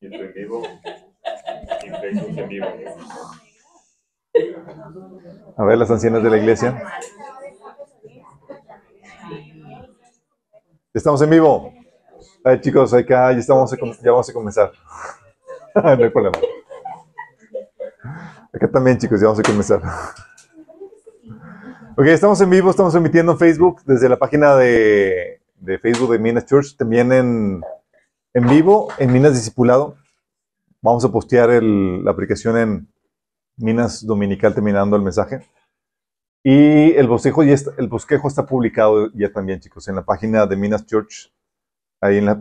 En vivo. A ver, las ancianas de la iglesia. Estamos en vivo. Ay, chicos, acá ya, estamos a ya vamos a comenzar. no hay problema. Acá también, chicos, ya vamos a comenzar. Ok, estamos en vivo, estamos emitiendo en Facebook, desde la página de, de Facebook de Minas Church, también en, en vivo, en Minas Discipulado. Vamos a postear el- la aplicación en Minas Dominical terminando el mensaje. Y el bosquejo, ya está, el bosquejo está publicado ya también, chicos, en la página de Minas Church. Ahí en la,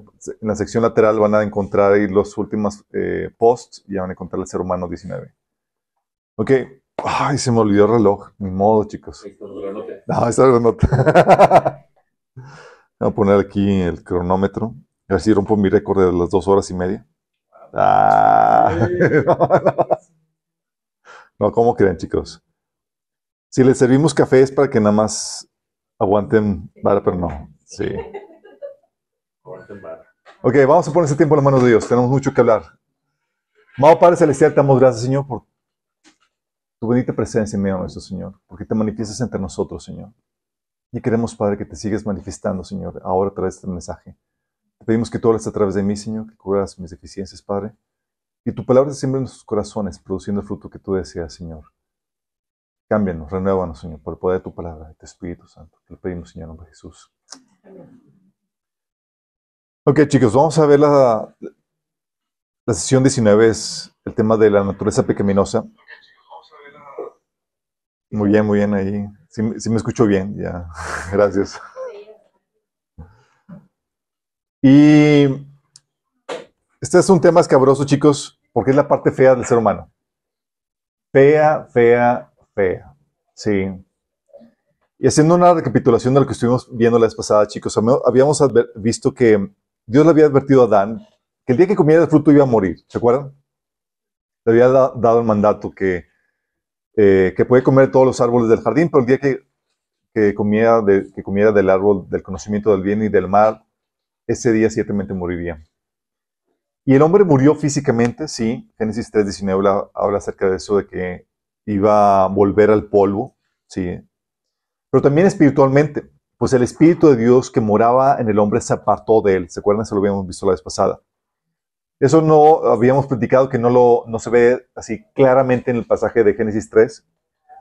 en la sección lateral van a encontrar ahí los últimos eh, posts y van a encontrar el ser humano 19. Ok. Ay, se me olvidó el reloj. Ni modo, chicos. No esa era nota. Voy a poner aquí el cronómetro. A ver si rompo mi récord de las dos horas y media. Ah, no, no. No, ¿cómo creen, chicos? Si les servimos café es para que nada más aguanten vara, pero no. Sí. Aguanten vara. Ok, vamos a poner ese tiempo en las manos de Dios. Tenemos mucho que hablar. Amado Padre Celestial, te damos gracias, Señor, por tu bendita presencia en medio de nuestro Señor, porque te manifiestas entre nosotros, Señor. Y queremos, Padre, que te sigas manifestando, Señor, ahora a través de este mensaje. Pedimos que tú hables a través de mí, Señor, que cubras mis deficiencias, Padre. Y tu palabra se siembre en nuestros corazones, produciendo el fruto que tú deseas, Señor. Cámbianos, renuévanos, Señor, por el poder de tu palabra, de tu Espíritu Santo. Te lo pedimos, Señor, en nombre de Jesús. Ok, chicos, vamos a ver la, la sesión 19, es el tema de la naturaleza pecaminosa. Muy bien, muy bien ahí. Me- sí me escucho bien, ya. Gracias. Y este es un tema escabroso, chicos, porque es la parte fea del ser humano. Fea, fea, fea. Sí. Y haciendo una recapitulación de lo que estuvimos viendo la vez pasada, chicos, habíamos- visto que Dios le había advertido a Adán que el día que comiera el fruto iba a morir. ¿Se acuerdan? Le había da- dado el mandato que, eh, que puede comer todos los árboles del jardín, pero el día que, que, comiera que comiera del árbol del conocimiento del bien y del mal, ese día ciertamente moriría. Y el hombre murió físicamente, sí. Génesis 3.19 habla, habla acerca de eso, de que iba a volver al polvo, sí. Pero también espiritualmente, pues el Espíritu de Dios que moraba en el hombre se apartó de él. ¿Se acuerdan? Eso lo habíamos visto la vez pasada. Eso no habíamos platicado que no, lo, no se ve así claramente en el pasaje de Génesis 3,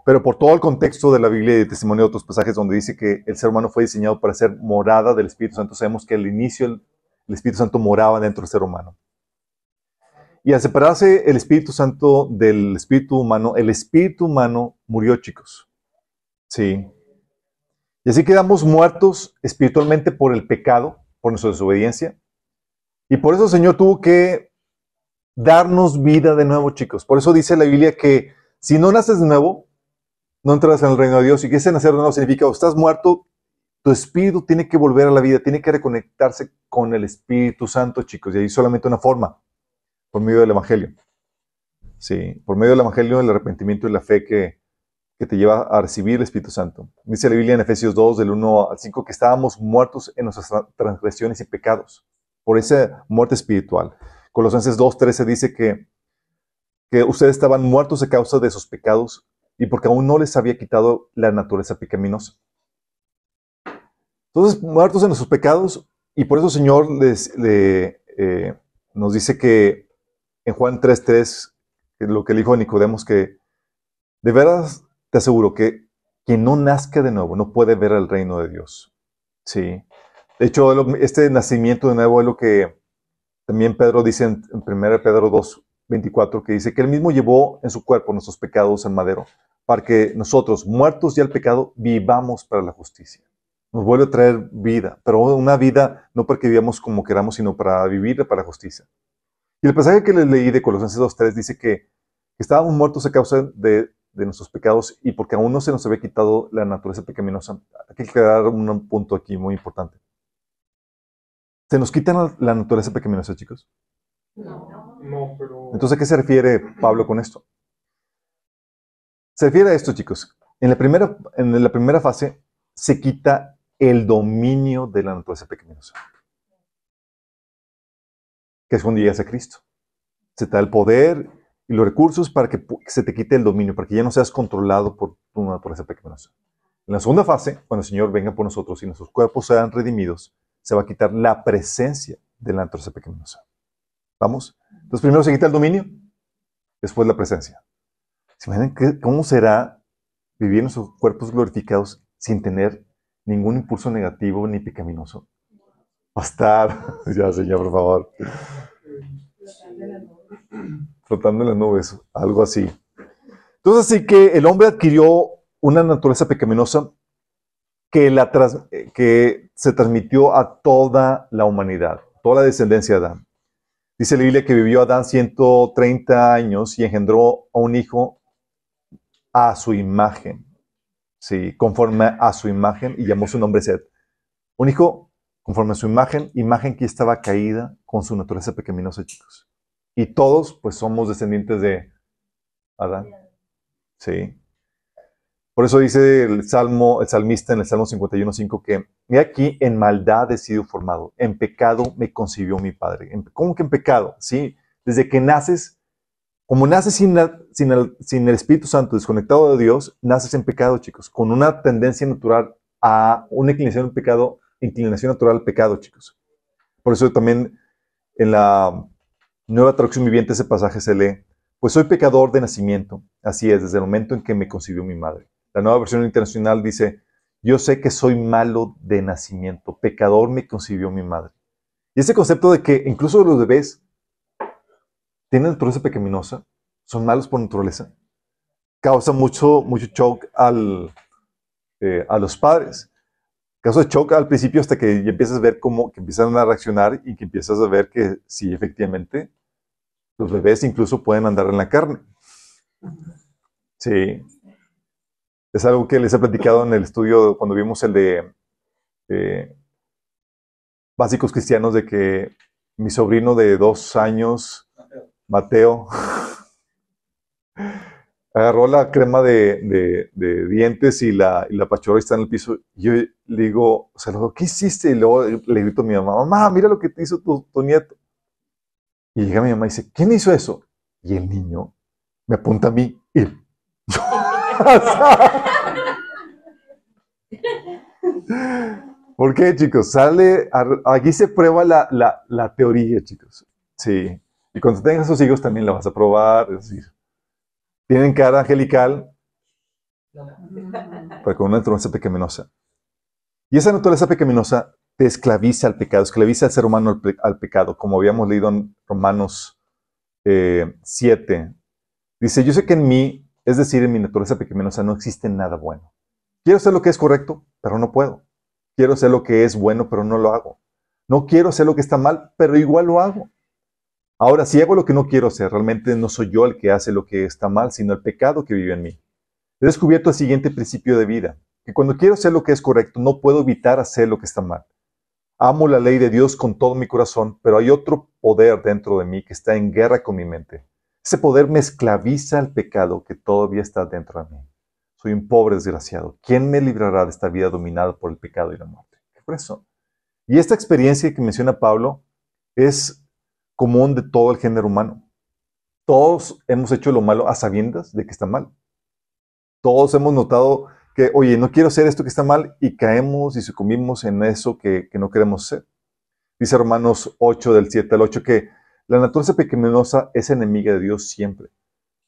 pero por todo el contexto de la Biblia y de testimonio de otros pasajes donde dice que el ser humano fue diseñado para ser morada del Espíritu Santo, sabemos que al inicio el, Espíritu Santo moraba dentro del ser humano. Y al separarse el Espíritu Santo del Espíritu humano, el Espíritu humano murió, chicos. Sí. Y así quedamos muertos espiritualmente por el pecado, por nuestra desobediencia. Y por eso el Señor tuvo que darnos vida de nuevo, chicos. Por eso dice la Biblia que si no naces de nuevo, no entras en el reino de Dios. Y que nacer de nuevo significa, o estás muerto, tu espíritu tiene que volver a la vida, tiene que reconectarse con el Espíritu Santo, chicos. Y hay solamente una forma, por medio del Evangelio. Sí, por medio del Evangelio, el arrepentimiento y la fe que, te lleva a recibir el Espíritu Santo. Dice la Biblia en Efesios 2, del 1 al 5, que estábamos muertos en nuestras tra- transgresiones y pecados, por esa muerte espiritual. Colosenses 2, 13 dice que, que ustedes estaban muertos a causa de sus pecados y porque aún no les había quitado la naturaleza pecaminosa. Entonces, muertos en nuestros pecados, y por eso el Señor les, le, eh, nos dice que en Juan 3.3, que lo que le dijo a Nicodemos, que de veras te aseguro que quien no nazca de nuevo no puede ver el reino de Dios. Sí. De hecho, este nacimiento de nuevo es lo que también Pedro dice en, en 1 Pedro 2.24, que dice que él mismo llevó en su cuerpo nuestros pecados en madero, para que nosotros, muertos ya al pecado, vivamos para la justicia. Nos vuelve a traer vida, pero una vida no porque vivamos como queramos, sino para vivir para la justicia. Y el pasaje que les leí de Colosenses 2.3 dice que estábamos muertos a causa de, de nuestros pecados y porque aún no se nos había quitado la naturaleza pecaminosa. Hay que quedar un punto aquí muy importante. ¿Se nos quita la naturaleza pecaminosa, chicos? No, pero. Entonces, ¿a qué se refiere Pablo con esto? Se refiere a esto, chicos. En la primera, en la primera fase se quita el dominio de la naturaleza pecaminosa. Que es cuando llegas a Cristo. se te da el poder y los recursos para que se te quite el dominio, para que ya no seas controlado por tu naturaleza pecaminosa. En la segunda fase, cuando el Señor venga por nosotros y nuestros cuerpos sean redimidos, se va a quitar la presencia de la naturaleza pecaminosa. ¿Vamos? Entonces primero se quita el dominio, después la presencia. ¿Se imaginan cómo será vivir en nuestros cuerpos glorificados sin tener ningún impulso negativo ni pecaminoso? Va ya Señor, por favor. Flotando en las nubes, algo así. Entonces, así que el hombre adquirió una naturaleza pecaminosa que, la que se transmitió a toda la humanidad, toda la descendencia de Adán. Dice la Biblia que vivió Adán 130 años y engendró a un hijo a su imagen. Sí, conforme a su imagen y llamó su nombre Seth. Un hijo conforme a su imagen, imagen que estaba caída con su naturaleza pecaminosa, chicos. Y todos, pues, somos descendientes de Adán. Sí. Por eso dice el salmo, el salmista en el Salmo 51.5 que he aquí en maldad he sido formado, en pecado me concibió mi padre. ¿Cómo que en pecado? Sí, desde que naces, como naces sin, el, sin el Espíritu Santo, desconectado de Dios, naces en pecado, chicos, con una tendencia natural a una inclinación al pecado, inclinación natural al pecado, chicos. Por eso también en la nueva traducción viviente ese pasaje se lee, pues soy pecador de nacimiento, así es, desde el momento en que me concibió mi madre. La nueva versión internacional dice, yo sé que soy malo de nacimiento, pecador me concibió mi madre. Y ese concepto de que incluso los bebés tienen naturaleza pecaminosa, son malos por naturaleza, causa mucho, mucho shock al, eh, a los padres. Causa shock al principio hasta que ya empiezas a ver cómo que empiezan a reaccionar y que empiezas a ver que sí, efectivamente, los bebés incluso pueden andar en la carne. Sí, es algo que les he platicado en el estudio cuando vimos el de básicos cristianos de que mi sobrino de dos años, Mateo, agarró la crema de, dientes y la, y pachorra está en el piso. Yo le digo, o sea, ¿qué hiciste? Y luego le grito a mi mamá, mamá, mira lo que te hizo tu, tu nieto. Y llega mi mamá y dice, ¿quién hizo eso? Y el niño me apunta a mí y ¿Por qué, chicos? Sale, aquí se prueba la, teoría, chicos. Sí. Y cuando tengas sus hijos también la vas a probar. Es decir, tienen cara angelical, pero con una naturaleza pecaminosa. Y esa naturaleza pecaminosa te esclaviza al pecado, esclaviza al ser humano al, pecado, como habíamos leído en Romanos 7. Eh, Dice, yo sé que en mí, es decir, en mi naturaleza pecaminosa no existe nada bueno. Quiero hacer lo que es correcto, pero no puedo. Quiero hacer lo que es bueno, pero no lo hago. No quiero hacer lo que está mal, pero igual lo hago. Ahora, si hago lo que no quiero hacer, realmente no soy yo el que hace lo que está mal, sino el pecado que vive en mí. He descubierto el siguiente principio de vida, que cuando quiero hacer lo que es correcto, no puedo evitar hacer lo que está mal. Amo la ley de Dios con todo mi corazón, pero hay otro poder dentro de mí que está en guerra con mi mente. Ese poder me esclaviza al pecado que todavía está dentro de mí. Soy un pobre desgraciado. ¿Quién me librará de esta vida dominada por el pecado y la muerte? Por eso. Y esta experiencia que menciona Pablo es común de todo el género humano. Todos hemos hecho lo malo a sabiendas de que está mal. Todos hemos notado que, oye, no quiero hacer esto que está mal y caemos y sucumbimos en eso que, que no queremos hacer. Dice Romanos 8 del 7 al 8 que la naturaleza pecaminosa es enemiga de Dios siempre.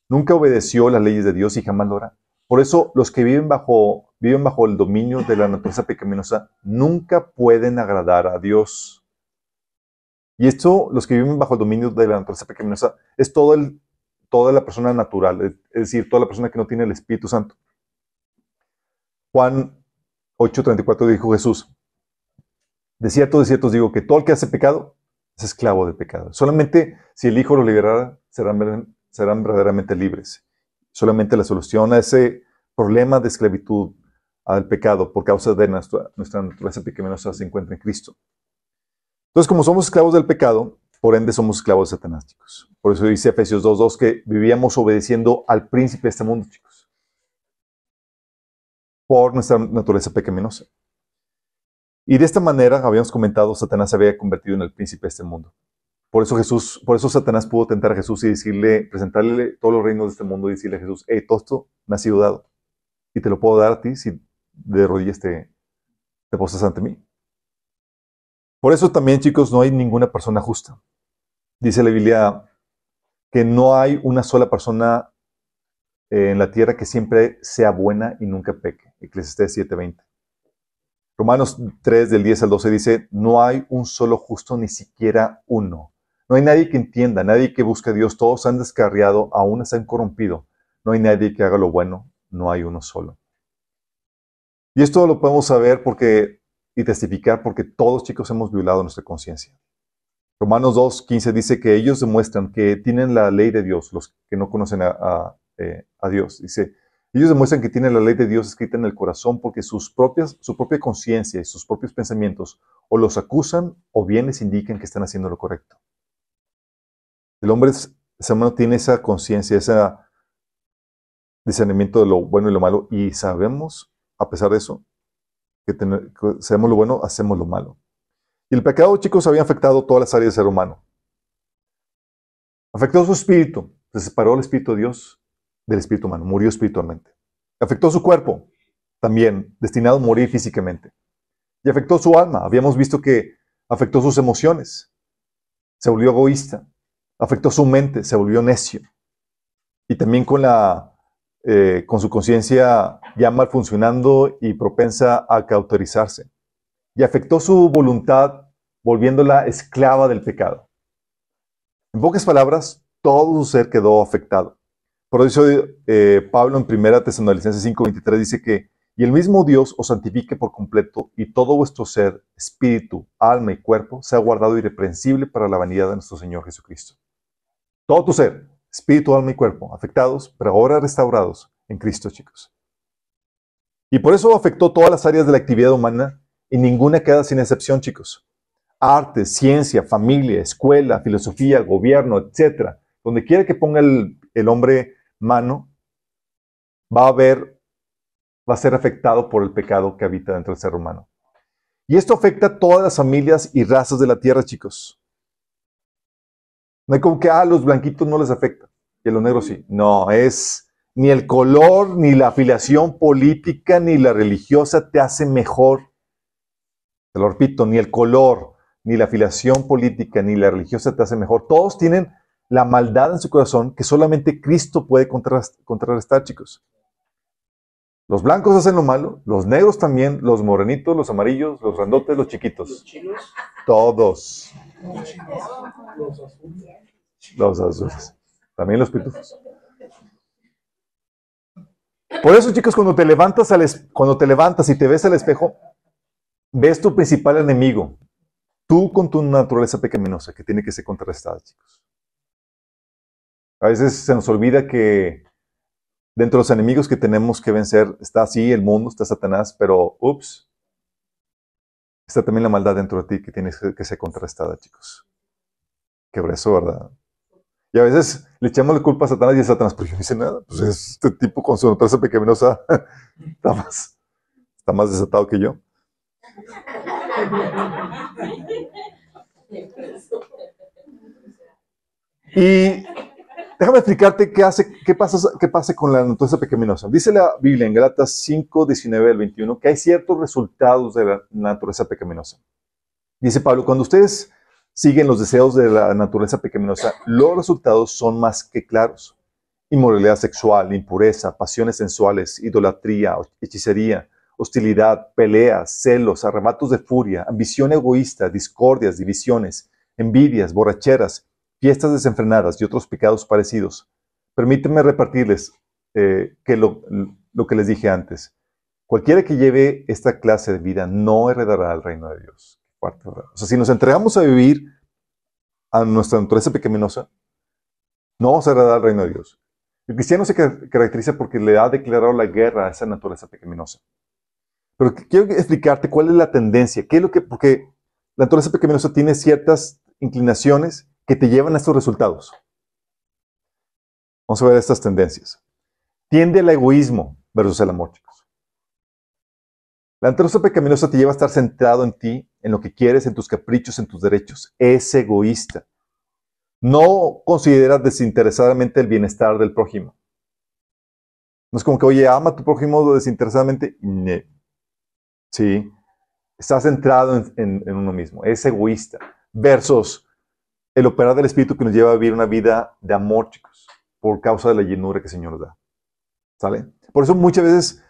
Nunca obedeció las leyes de Dios y jamás lo. Por eso los que viven bajo, viven bajo el dominio de la naturaleza pecaminosa nunca pueden agradar a Dios. Y esto, los que viven bajo el dominio de la naturaleza pecaminosa, es todo el, toda la persona natural, es decir, toda la persona que no tiene el Espíritu Santo. Juan 8:34 dijo Jesús, de cierto, de cierto digo que todo el que hace pecado es esclavo del pecado. Solamente si el Hijo lo liberara, serán, verdaderamente libres. Solamente la solución a ese problema de esclavitud al pecado por causa de nuestra, naturaleza pecaminosa se encuentra en Cristo. Entonces, como somos esclavos del pecado, por ende somos esclavos de Satanás, chicos. Por eso dice Efesios 2.2 que vivíamos obedeciendo al príncipe de este mundo, chicos. Por nuestra naturaleza pecaminosa. Y de esta manera, habíamos comentado, Satanás se había convertido en el príncipe de este mundo. Por eso Jesús, por eso Satanás pudo tentar a Jesús y decirle, presentarle todos los reinos de este mundo y decirle a Jesús, hey, todo esto me ha sido dado. Y te lo puedo dar a ti si de rodillas te, te posas ante mí. Por eso también, chicos, no hay ninguna persona justa. Dice la Biblia que no hay una sola persona eh, en la tierra que siempre sea buena y nunca peque. Eclesiastés 7:20. Romanos 3 del 10 al 12 dice, no hay un solo justo, ni siquiera uno. No hay nadie que entienda, nadie que busque a Dios, todos han descarriado, aún se han corrompido. No hay nadie que haga lo bueno, no hay uno solo. Y esto lo podemos saber porque y testificar porque todos chicos hemos violado nuestra conciencia. Romanos 2, 15 dice que ellos demuestran que tienen la ley de Dios, los que no conocen a, eh, a Dios. Dice, ellos demuestran que tienen la ley de Dios escrita en el corazón porque sus propias, su propia conciencia y sus propios pensamientos o los acusan o bien les indican que están haciendo lo correcto. El hombre humano tiene esa conciencia, ese discernimiento de lo bueno y lo malo y sabemos, a pesar de eso, que, sabemos lo bueno, hacemos lo malo. Y el pecado, chicos, había afectado todas las áreas del ser humano. Afectó su espíritu, se separó el espíritu de Dios del espíritu humano, murió espiritualmente. Afectó su cuerpo, también destinado a morir físicamente. Y afectó su alma. Habíamos visto que afectó sus emociones. Se volvió egoísta. Afectó su mente, se volvió necio. Y también con, la, eh, con su conciencia ya mal funcionando y propensa a cauterizarse. Y afectó su voluntad, volviéndola esclava del pecado. En pocas palabras, todo su ser quedó afectado. Por eso eh, Pablo en 1 Tesalonicenses 5:23 dice que, y el mismo Dios os santifique por completo y todo vuestro ser, espíritu, alma y cuerpo sea guardado irreprensible para la vanidad de nuestro Señor Jesucristo. Todo tu ser, espíritu, alma y cuerpo, afectados, pero ahora restaurados en Cristo, chicos. Y por eso afectó todas las áreas de la actividad humana y ninguna queda sin excepción, chicos. Arte, ciencia, familia, escuela, filosofía, gobierno, etc. Donde quiera que ponga el hombre mano, va a ver, va a ser afectado por el pecado que habita dentro del ser humano. Y esto afecta a todas las familias y razas de la tierra, chicos. No hay como que, a ah, los blanquitos no les afecta y a los negros sí. No, es ni el color, ni la afiliación política, ni la religiosa te hace mejor. Te lo repito, ni el color, ni la afiliación política, ni la religiosa te hace mejor. Todos tienen la maldad en su corazón que solamente Cristo puede contrarrestar, chicos. Los blancos hacen lo malo, los negros también, los morenitos, los amarillos, los grandotes, los chiquitos. ¿Los chinos? Todos. Los azules. También los pitufos. Por eso, chicos, cuando te levantas al cuando te levantas y te ves al espejo, ves tu principal enemigo. Tú con tu naturaleza pecaminosa que tiene que ser contrarrestada, chicos. A veces se nos olvida que dentro de los enemigos que tenemos que vencer está así el mundo, está Satanás, pero ups, está también la maldad dentro de ti que tiene que ser contrarrestada, chicos. Qué eso, ¿verdad? Y a veces le echamos la culpa a Satanás y a Satanás, pero yo no hice nada. Pues este tipo con su naturaleza pecaminosa está más, está más desatado que yo. Y Déjame explicarte qué, hace, qué, pasa, qué pasa con la naturaleza pecaminosa. Dice la Biblia en Galatas 5, 19 al 21 que hay ciertos resultados de la naturaleza pecaminosa. Dice Pablo, cuando ustedes siguen los deseos de la naturaleza pecaminosa, los resultados son más que claros. Inmoralidad sexual, impureza, pasiones sensuales, idolatría, hechicería, hostilidad, peleas, celos, arrebatos de furia, ambición egoísta, discordias, divisiones, envidias, borracheras fiestas desenfrenadas y otros pecados parecidos. Permítanme repartirles eh, que lo, que les dije antes. Cualquiera que lleve esta clase de vida no heredará el reino de Dios. O sea, si nos entregamos a vivir a nuestra naturaleza pecaminosa, no vamos a heredar el reino de Dios. El cristiano se caracteriza porque le ha declarado la guerra a esa naturaleza pecaminosa. Pero quiero explicarte cuál es la tendencia, qué es lo que, porque la naturaleza pecaminosa tiene ciertas inclinaciones que te llevan a estos resultados. Vamos a ver estas tendencias. Tiende al egoísmo versus el amor, chicos. La naturaleza pecaminosa te lleva a estar centrado en ti, en lo que quieres, en tus caprichos, en tus derechos. Es egoísta. no considera desinteresadamente el bienestar del prójimo. No es como que, oye, ama a tu prójimo desinteresadamente. No. Sí. Está centrado en, en, uno mismo. Es egoísta. Versus el operar del Espíritu que nos lleva a vivir una vida de amor, chicos, por causa de la llenura que el Señor nos da. ¿Sale? Por eso muchas veces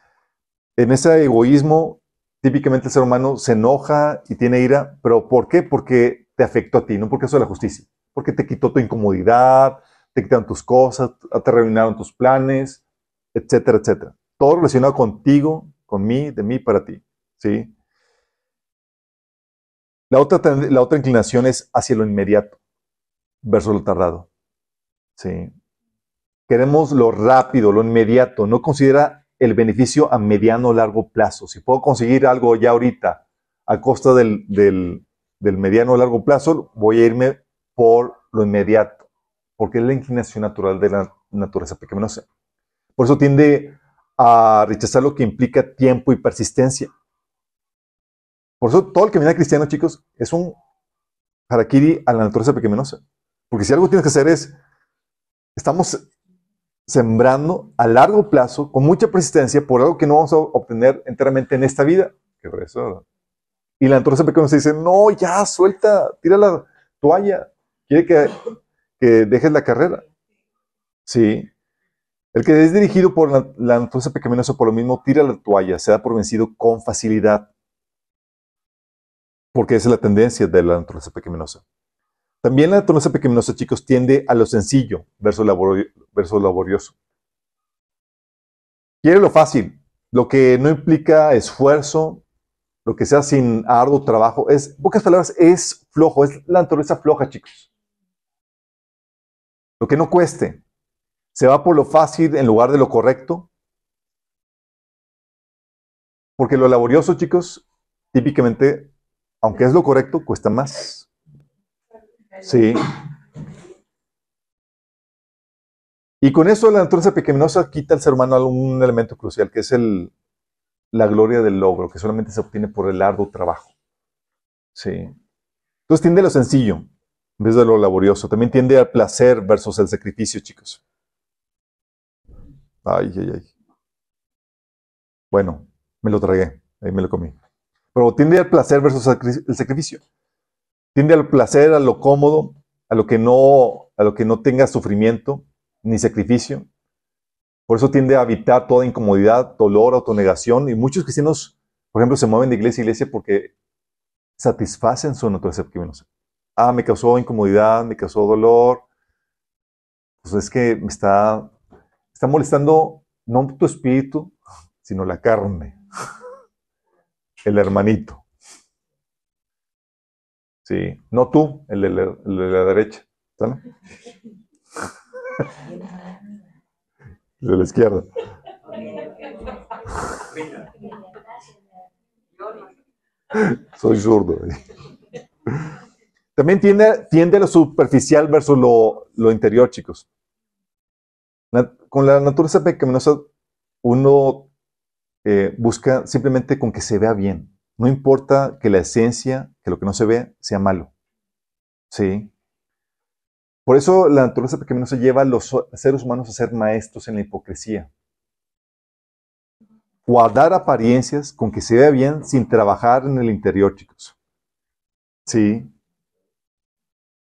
en ese egoísmo, típicamente el ser humano se enoja y tiene ira, pero ¿por qué? Porque te afectó a ti, no porque eso es la justicia. Porque te quitó tu incomodidad, te quitaron tus cosas, te arruinaron tus planes, etcétera, etcétera. Todo relacionado contigo, con mí, de mí para ti. ¿sí? La otra, la otra inclinación es hacia lo inmediato versus lo tardado. ¿sí? Queremos lo rápido, lo inmediato. No considera el beneficio a mediano o largo plazo. Si puedo conseguir algo ya ahorita a costa del, del, del mediano o largo plazo, voy a irme por lo inmediato, porque es la inclinación natural de la naturaleza pecaminosa. Por eso tiende a rechazar lo que implica tiempo y persistencia. Por eso todo el viene cristiano, chicos, es un harakiri a la naturaleza pecaminosa. Porque si algo tienes que hacer es, estamos sembrando a largo plazo, con mucha persistencia, por algo que no vamos a obtener enteramente en esta vida. Que eso. Y la naturaleza pecaminosa dice, no, ya, suelta, tira la toalla. Quiere que, que dejes la carrera. Sí. El que es dirigido por la, naturaleza pecaminosa por lo mismo tira la toalla, se da por vencido con facilidad. Porque esa es la tendencia de la naturaleza pecaminosa. También la naturaleza pecaminosa, chicos, tiende a lo sencillo versus, laborioso. Quiere lo fácil, lo que no implica esfuerzo, lo que sea sin arduo trabajo. Es, en pocas palabras, es flojo, es la naturaleza floja, chicos. Lo que no cueste se va por lo fácil en lugar de lo correcto. Porque lo laborioso, chicos, típicamente, aunque es lo correcto, cuesta más. Sí. Y con eso la naturaleza pecaminosa quita al ser humano un elemento crucial, que es el, la gloria del logro, que solamente se obtiene por el arduo trabajo. Sí. Entonces tiende a lo sencillo, en vez de lo laborioso. También tiende al placer versus el sacrificio, chicos. Ay, ay, ay. Bueno, me lo tragué, ahí me lo comí. Pero tiende al placer versus el sacrificio. Tiende al placer, a lo cómodo, a lo que no, a lo que no tenga sufrimiento ni sacrificio. Por eso tiende a evitar toda incomodidad, dolor, autonegación. Y muchos cristianos, por ejemplo, se mueven de iglesia a iglesia porque satisfacen su naturaleza pecaminosa. Ah, me causó incomodidad, me causó dolor. Pues es que me está Está molestando no tu espíritu, sino la carne. El hermanito. Sí, no tú, el de la, derecha. ¿Sale? El de la izquierda. Soy zurdo. También tiende, tiende a lo superficial versus lo, lo interior, chicos con la naturaleza pecaminosa uno eh, busca simplemente con que se vea bien. No importa que la esencia, que lo que no se ve, sea malo. ¿Sí? Por eso la naturaleza pecaminosa lleva a los seres humanos a ser maestros en la hipocresía. Guardar apariencias con que se vea bien sin trabajar en el interior, chicos. ¿Sí?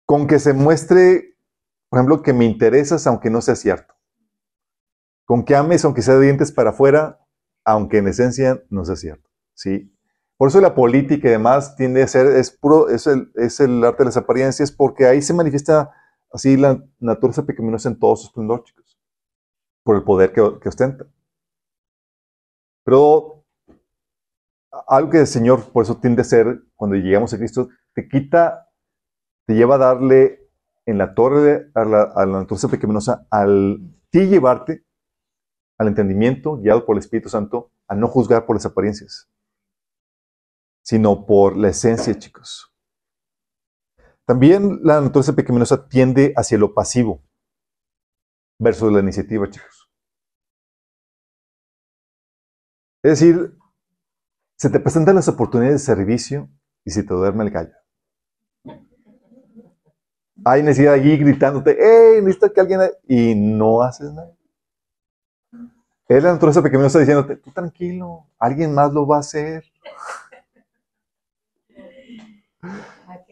Con que se muestre, por ejemplo, que me interesas aunque no sea cierto. Con que ames, aunque sea de dientes para afuera, aunque en esencia no sea cierto. ¿sí? Por eso la política y demás tiende a ser, es puro, es el, es el arte de las apariencias, porque ahí se manifiesta así la naturaleza pecaminosa en todos sus esplendor, chicos, por el poder que, que ostenta. Pero algo que el Señor, por eso tiende a ser, cuando llegamos a Cristo, te quita, te lleva a darle en la torre a la, a la naturaleza pecaminosa, al ti llevarte al entendimiento, guiado por el Espíritu Santo, a no juzgar por las apariencias, sino por la esencia, chicos. También la naturaleza pecaminosa tiende hacia lo pasivo versus la iniciativa, chicos. Es decir, se te presentan las oportunidades de servicio y se te duerme el gallo. Hay necesidad allí gritándote, ¡Ey! Necesito que alguien. Y no haces nada. Es la naturaleza pecaminosa diciéndote, tú tranquilo, alguien más lo va a hacer.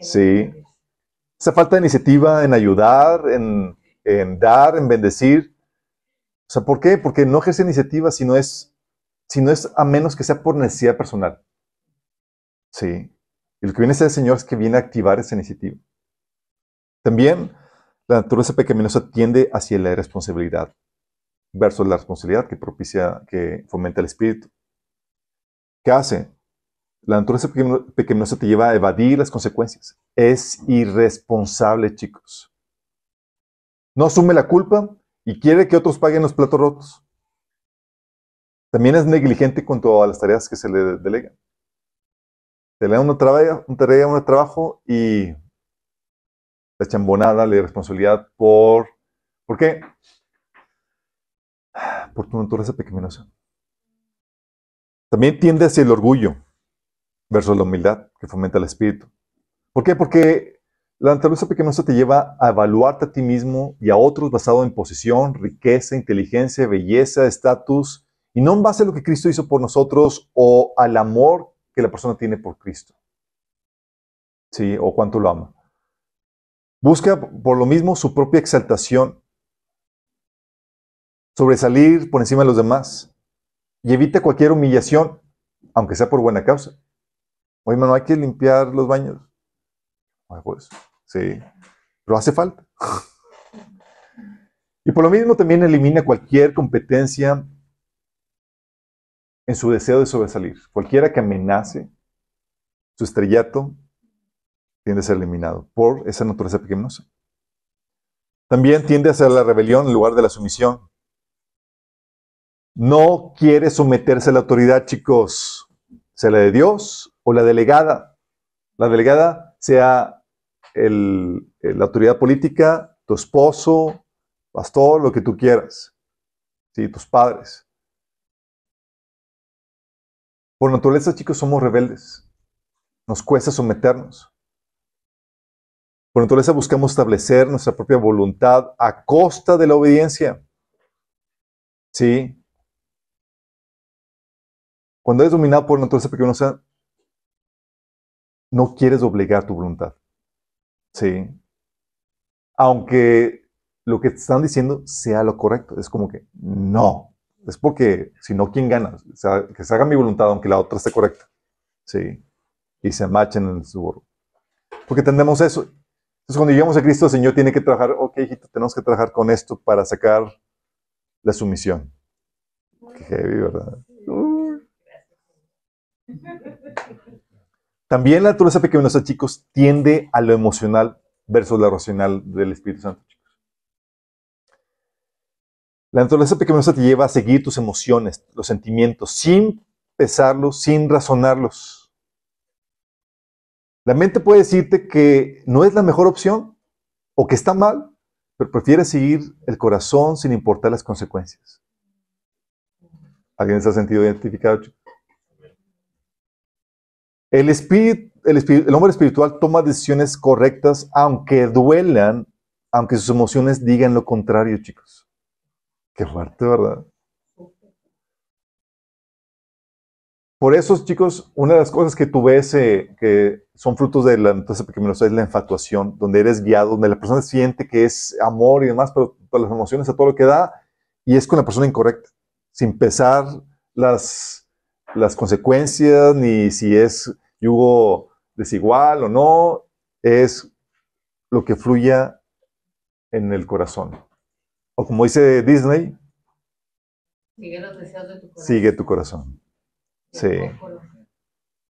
Sí. Esa falta de iniciativa en ayudar, en, en dar, en bendecir. O sea, ¿por qué? Porque no ejerce iniciativa si no es, si no es a menos que sea por necesidad personal. Sí. Y lo que viene a ser el Señor es que viene a activar esa iniciativa. También la naturaleza pecaminosa tiende hacia la irresponsabilidad versus la responsabilidad que propicia, que fomenta el espíritu. ¿Qué hace? La naturaleza pecaminosa te lleva a evadir las consecuencias. Es irresponsable, chicos. No asume la culpa y quiere que otros paguen los platos rotos. También es negligente cuanto a las tareas que se le delegan. Te le da una tarea, un trabajo y la chambonada, la irresponsabilidad por... ¿Por qué? Por tu naturaleza pecaminosa. También tiende hacia el orgullo versus la humildad que fomenta el espíritu. ¿Por qué? Porque la naturaleza pecaminosa te lleva a evaluarte a ti mismo y a otros basado en posición, riqueza, inteligencia, belleza, estatus, y no en base a lo que Cristo hizo por nosotros o al amor que la persona tiene por Cristo. Sí, o cuánto lo ama. Busca por lo mismo su propia exaltación, sobresalir por encima de los demás y evita cualquier humillación, aunque sea por buena causa. Oye, no hay que limpiar los baños. pues, sí, pero hace falta. Y por lo mismo también elimina cualquier competencia en su deseo de sobresalir. Cualquiera que amenace su estrellato tiende a ser eliminado por esa naturaleza pequeñosa. También tiende a ser la rebelión en lugar de la sumisión. No quiere someterse a la autoridad, chicos, sea la de Dios o la delegada. La delegada sea la autoridad política, tu esposo, pastor, lo que tú quieras, ¿sí? tus padres. Por naturaleza, chicos, somos rebeldes. Nos cuesta someternos. Por naturaleza buscamos establecer nuestra propia voluntad a costa de la obediencia. ¿Sí? Cuando eres dominado por naturaleza pecaminosa, no quieres obligar tu voluntad. ¿Sí? Aunque lo que te están diciendo sea lo correcto. Es como que, no. Es porque, si no, ¿quién gana? O sea, que se haga mi voluntad, aunque la otra esté correcta. ¿Sí? Y se machen en su burro. Porque tendemos eso. Entonces, cuando llegamos a Cristo, el Señor tiene que trabajar, ok, hijito, tenemos que trabajar con esto para sacar la sumisión. Qué heavy, ¿verdad? También la naturaleza pequeñosa, chicos, tiende a lo emocional versus lo racional del Espíritu Santo, chicos. La naturaleza pequeñosa te lleva a seguir tus emociones, los sentimientos, sin pesarlos, sin razonarlos. La mente puede decirte que no es la mejor opción o que está mal, pero prefiere seguir el corazón sin importar las consecuencias. ¿Alguien se ha sentido identificado? El, espíritu, el, hombre espiritual toma decisiones correctas aunque duelan, aunque sus emociones digan lo contrario, chicos. Qué fuerte, ¿verdad? Por eso, chicos, una de las cosas que tú ves eh, que son frutos de la pecaminosa es la infatuación, donde eres guiado, donde la persona siente que es amor y demás, pero todas las emociones a todo lo que da, y es con la persona incorrecta, sin pesar las, las consecuencias, ni si es yugo desigual o no, es lo que fluya en el corazón. O como dice Disney, sigue los deseos de tu corazón. Sigue tu corazón. Sí.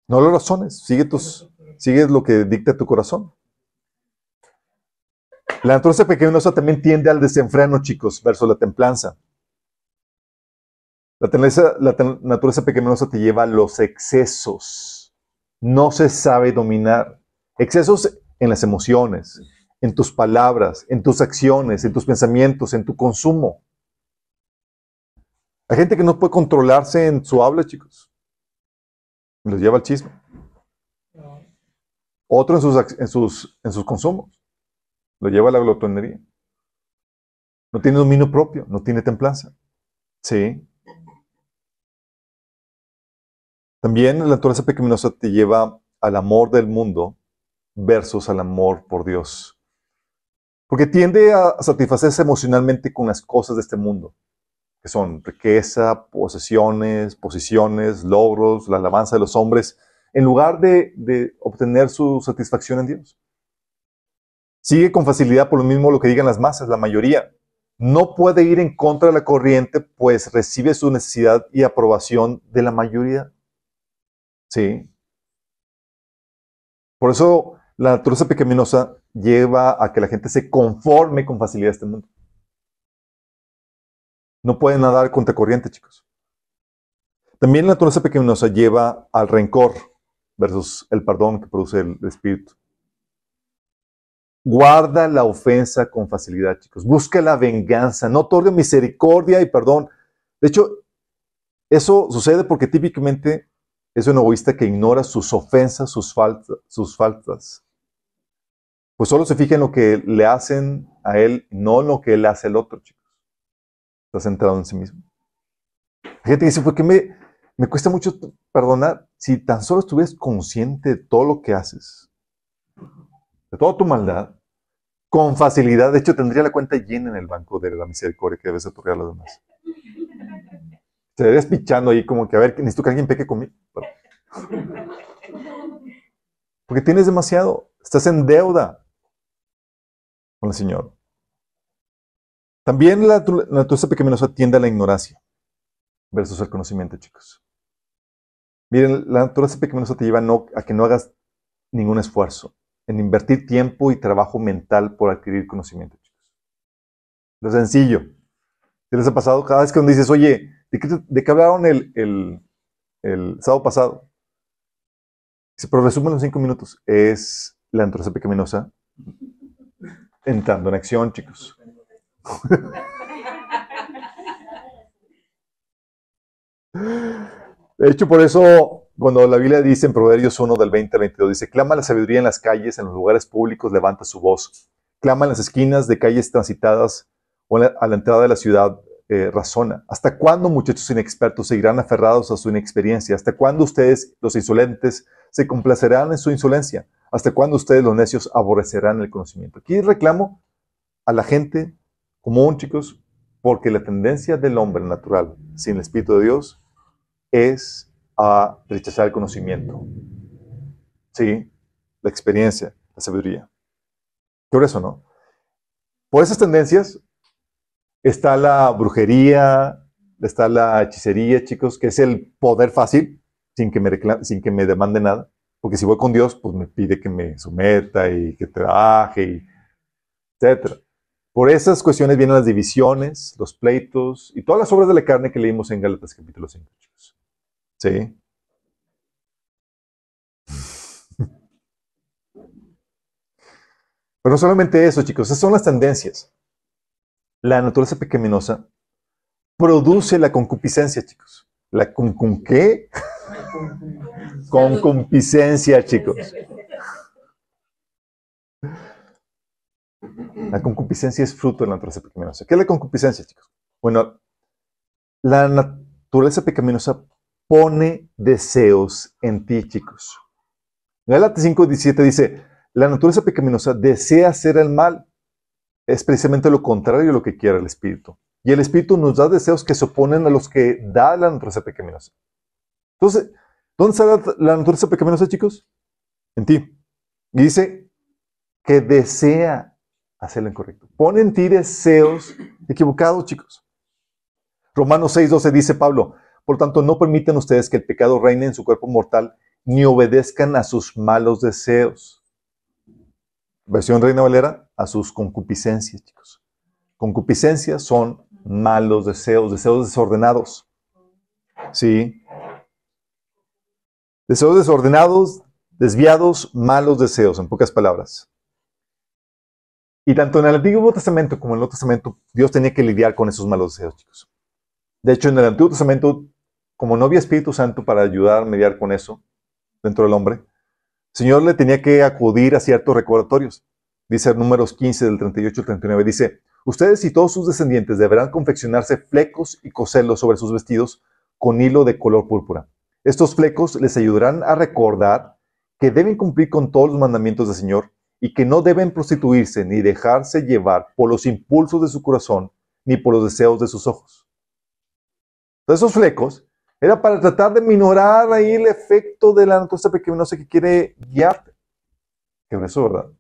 No lo razones, sigue, tus, sigue lo que dicta tu corazón. La naturaleza pequeñosa también tiende al desenfreno, chicos, versus la templanza. La la naturaleza pequeñosa te lleva a los excesos. No se sabe dominar. Excesos en las emociones, en tus palabras, en tus acciones, en tus pensamientos, en tu consumo. Hay gente que no puede controlarse en su habla, chicos los lleva al chisme. Otro en sus, en sus, en sus consumos. lo lleva a la glotonería. No tiene dominio propio, no tiene templanza. Sí. También la naturaleza pecaminosa te lleva al amor del mundo versus al amor por Dios. Porque tiende a satisfacerse emocionalmente con las cosas de este mundo, que son riqueza, posesiones, posiciones, logros, la alabanza de los hombres, en lugar de, de obtener su satisfacción en Dios. Sigue con facilidad por lo mismo lo que digan las masas, la mayoría. No puede ir en contra de la corriente, pues recibe su necesidad y aprobación de la mayoría. Sí. Por eso la naturaleza pecaminosa lleva a que la gente se conforme con facilidad a este mundo. No pueden nadar contra corriente, chicos. También la naturaleza pecaminosa lleva al rencor versus el perdón que produce el espíritu. Guarda la ofensa con facilidad, chicos. Busca la venganza. No otorga misericordia y perdón. De hecho, eso sucede porque típicamente es un egoísta que ignora sus ofensas, sus, faltas, sus faltas. Pues solo se fija en lo que le hacen a él, no en lo que él hace al otro, chicos. Está centrado en sí mismo. La gente dice, ¿por qué me, me cuesta mucho perdonar si tan solo estuvieras consciente de todo lo que haces? De toda tu maldad, con facilidad. De hecho, tendría la cuenta llena en el banco de la misericordia que debes otorgar a los demás. Te estarías pichando ahí como que, a ver, necesito que alguien peque conmigo. Porque tienes demasiado. Estás en deuda con el Señor. También la naturaleza pecaminosa tiende a la ignorancia versus el conocimiento, chicos. Miren, la naturaleza pecaminosa te lleva a que no hagas ningún esfuerzo en invertir tiempo y trabajo mental por adquirir conocimiento, chicos. Lo sencillo. ¿Qué les ha pasado? Cada vez que uno dices, oye, ¿de qué, hablaron el, el, sábado pasado? Pero resumen en cinco minutos. Es la naturaleza pecaminosa entrando en acción, chicos. De hecho, por eso, cuando la Biblia dice en Proverbios 1 del 20 al 22, dice, clama la sabiduría en las calles, en los lugares públicos, levanta su voz. Clama en las esquinas de calles transitadas o a la entrada de la ciudad, eh, razona. ¿Hasta cuándo, muchachos inexpertos, seguirán aferrados a su inexperiencia? ¿Hasta cuándo ustedes, los insolentes, se complacerán en su insolencia? ¿Hasta cuándo ustedes, los necios, aborrecerán el conocimiento? Aquí reclamo a la gente común, chicos, porque la tendencia del hombre natural, sin el Espíritu de Dios, es a rechazar el conocimiento. Sí, la experiencia, la sabiduría. Por eso, ¿no? Por esas tendencias está la brujería, está la hechicería, chicos, que es el poder fácil, sin que me, sin que me demande nada. Porque si voy con Dios, pues me pide que me someta y que trabaje, etc. Por esas cuestiones vienen las divisiones, los pleitos y todas las obras de la carne que leímos en Gálatas capítulo 5, chicos. ¿Sí? Pero no solamente eso, chicos, esas son las tendencias. La naturaleza pecaminosa produce la concupiscencia, chicos. ¿La con, con qué? concupiscencia, chicos. La concupiscencia es fruto de la naturaleza pecaminosa. ¿Qué es la concupiscencia, chicos? Bueno, la naturaleza pecaminosa pone deseos en ti, chicos. Gálatas 5:17 dice, la naturaleza pecaminosa desea hacer el mal. Es precisamente lo contrario de lo que quiere el Espíritu. Y el Espíritu nos da deseos que se oponen a los que da la naturaleza pecaminosa. Entonces, ¿dónde está la, naturaleza pecaminosa, chicos? En ti. Y dice que desea hacer lo incorrecto. Pone en ti deseos equivocados, chicos. Romanos 6:12 dice Pablo, por tanto, no permiten ustedes que el pecado reine en su cuerpo mortal, ni obedezcan a sus malos deseos. Versión Reina Valera, a sus concupiscencias, chicos. Concupiscencias son malos deseos, deseos desordenados. ¿Sí? Deseos desordenados, desviados, malos deseos, en pocas palabras. Y tanto en el Antiguo Testamento como en el Nuevo Testamento, Dios tenía que lidiar con esos malos deseos, chicos. De hecho, en el Antiguo Testamento como no había Espíritu Santo para ayudar a mediar con eso dentro del hombre, Señor le tenía que acudir a ciertos recordatorios. dice números 15 del 38 al 39, dice, ustedes y todos sus descendientes deberán confeccionarse flecos y coserlos sobre sus vestidos con hilo de color púrpura. Estos flecos les ayudarán a recordar que deben cumplir con todos los mandamientos del Señor y que no deben prostituirse ni dejarse llevar por los impulsos de su corazón ni por los deseos de sus ojos. Entonces, esos flecos era para tratar de minorar ahí el efecto de la naturaleza pecaminosa que quiere guiarte. Que eso, ¿verdad?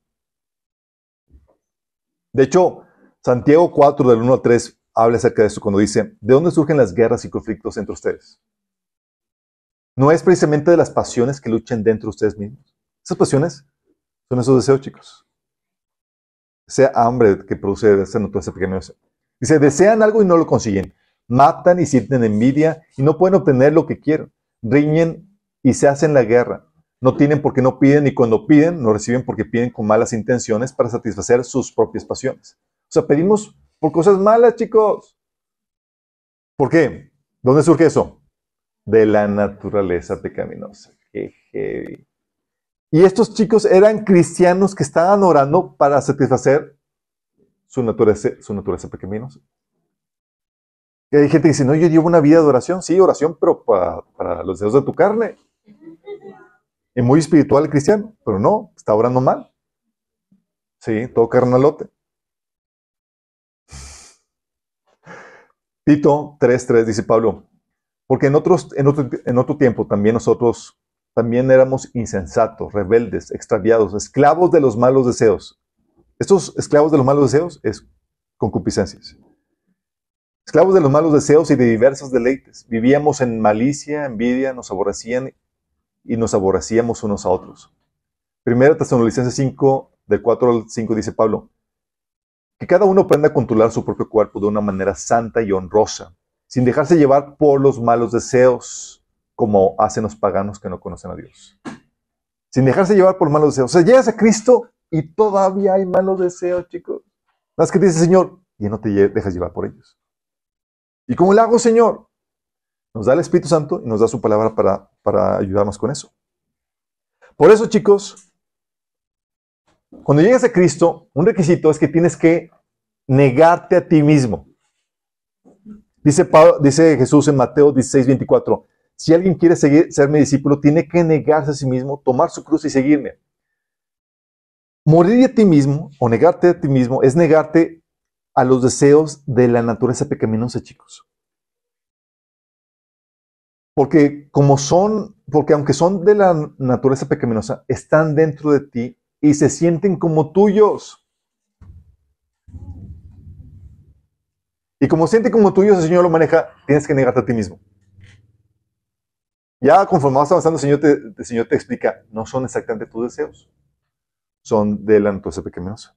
De hecho, Santiago 4, del 1 al 3, habla acerca de eso cuando dice, ¿de dónde surgen las guerras y conflictos entre ustedes? No es precisamente de las pasiones que luchan dentro de ustedes mismos. Esas pasiones son esos deseos, chicos. Sea hambre que produce esa naturaleza pecaminosa. Dice, desean algo y no lo consiguen matan y sienten envidia y no pueden obtener lo que quieren, riñen y se hacen la guerra. No tienen porque no piden y cuando piden no reciben porque piden con malas intenciones para satisfacer sus propias pasiones. O sea, pedimos por cosas malas, chicos. ¿Por qué? ¿Dónde surge eso? De la naturaleza pecaminosa. Qué Y estos chicos eran cristianos que estaban orando para satisfacer su naturaleza, su naturaleza pecaminosa. Hay gente que dice, no, yo llevo una vida de oración. Sí, oración, pero para, los deseos de tu carne. Y muy espiritual el cristiano, pero no, está orando mal. Sí, todo carnalote. Tito 3.3 dice Pablo, porque en, otros, en, otro, en otro tiempo también nosotros también éramos insensatos, rebeldes, extraviados, esclavos de los malos deseos. Estos esclavos de los malos deseos es concupiscencias esclavos de los malos deseos y de diversos deleites. Vivíamos en malicia, envidia, nos aborrecían y nos aborrecíamos unos a otros. Primera Tesalonicenses 5, del 4 al 5 dice Pablo, que cada uno aprenda a controlar su propio cuerpo de una manera santa y honrosa, sin dejarse llevar por los malos deseos, como hacen los paganos que no conocen a Dios. Sin dejarse llevar por malos deseos. O sea, llegas a Cristo y todavía hay malos deseos, chicos. Más que dice Señor, y no te dejas llevar por ellos. ¿Y cómo lo hago, Señor? Nos da el Espíritu Santo y nos da su palabra para, para ayudarnos con eso. Por eso, chicos, cuando llegas a Cristo, un requisito es que tienes que negarte a ti mismo. Dice, dice Jesús en Mateo 16, 24, si alguien quiere seguir, ser mi discípulo, tiene que negarse a sí mismo, tomar su cruz y seguirme. Morir a ti mismo o negarte a ti mismo es negarte a los deseos de la naturaleza pecaminosa, chicos. Porque como son, porque aunque son de la naturaleza pecaminosa, están dentro de ti y se sienten como tuyos. Y como sienten como tuyos, el Señor lo maneja, tienes que negarte a ti mismo. Ya conforme vas avanzando, el Señor te, el Señor te explica, no son exactamente tus deseos, son de la naturaleza pecaminosa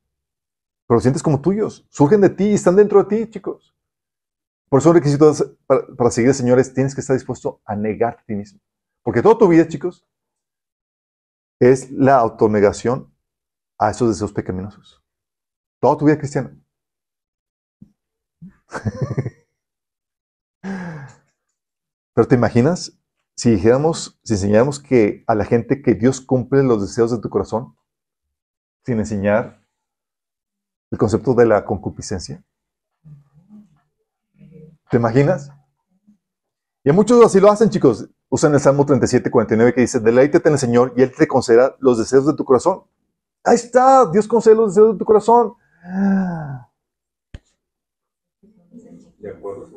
pero sientes como tuyos, surgen de ti y están dentro de ti, chicos. Por eso un requisito para, seguir, señores, tienes que estar dispuesto a negarte a ti mismo. Porque toda tu vida, chicos, es la autonegación a esos deseos pecaminosos. Toda tu vida cristiana. Pero te imaginas si dijéramos, si enseñáramos que a la gente que Dios cumple los deseos de tu corazón, sin enseñar el concepto de la concupiscencia? ¿Te imaginas? Y a muchos así lo hacen, chicos. Usan el Salmo 37, 49 que dice, deleítate en el Señor y Él te concederá los deseos de tu corazón. Ahí está, Dios concede los deseos de tu corazón. De acuerdo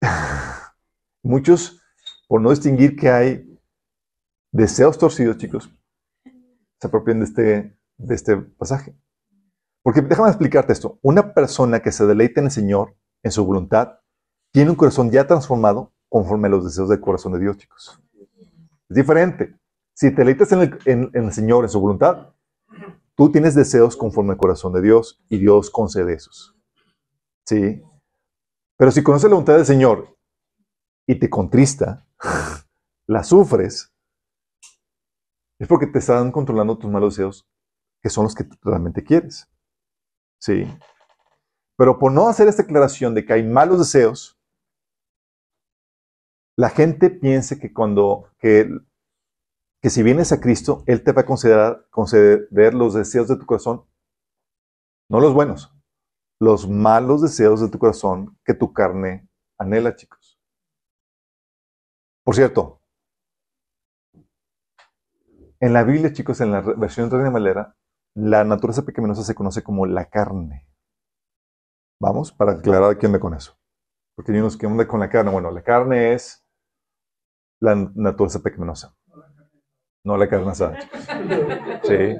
Muchos, por no distinguir que hay deseos torcidos, chicos, se apropian de este de este pasaje. Porque déjame explicarte esto. Una persona que se deleita en el Señor, en su voluntad, tiene un corazón ya transformado conforme a los deseos del corazón de Dios, chicos. Es diferente. Si te deleitas en el, en el Señor, en su voluntad, tú tienes deseos conforme al corazón de Dios y Dios concede esos. ¿Sí? Pero si conoces la voluntad del Señor y te contrista, la sufres, es porque te están controlando tus malos deseos que son los que realmente quieres. ¿Sí? Pero por no hacer esta declaración de que hay malos deseos, la gente piensa que cuando que, si vienes a Cristo, Él te va a considerar, conceder los deseos de tu corazón, no los buenos, los malos deseos de tu corazón que tu carne anhela, chicos. Por cierto, en la Biblia, chicos, en la versión de Reina Valera, la naturaleza pecaminosa se conoce como la carne. Vamos, para aclarar quién me con eso. Porque hay unos onda con la carne. Bueno, la carne es la naturaleza pecaminosa. No la carne asada. Sí.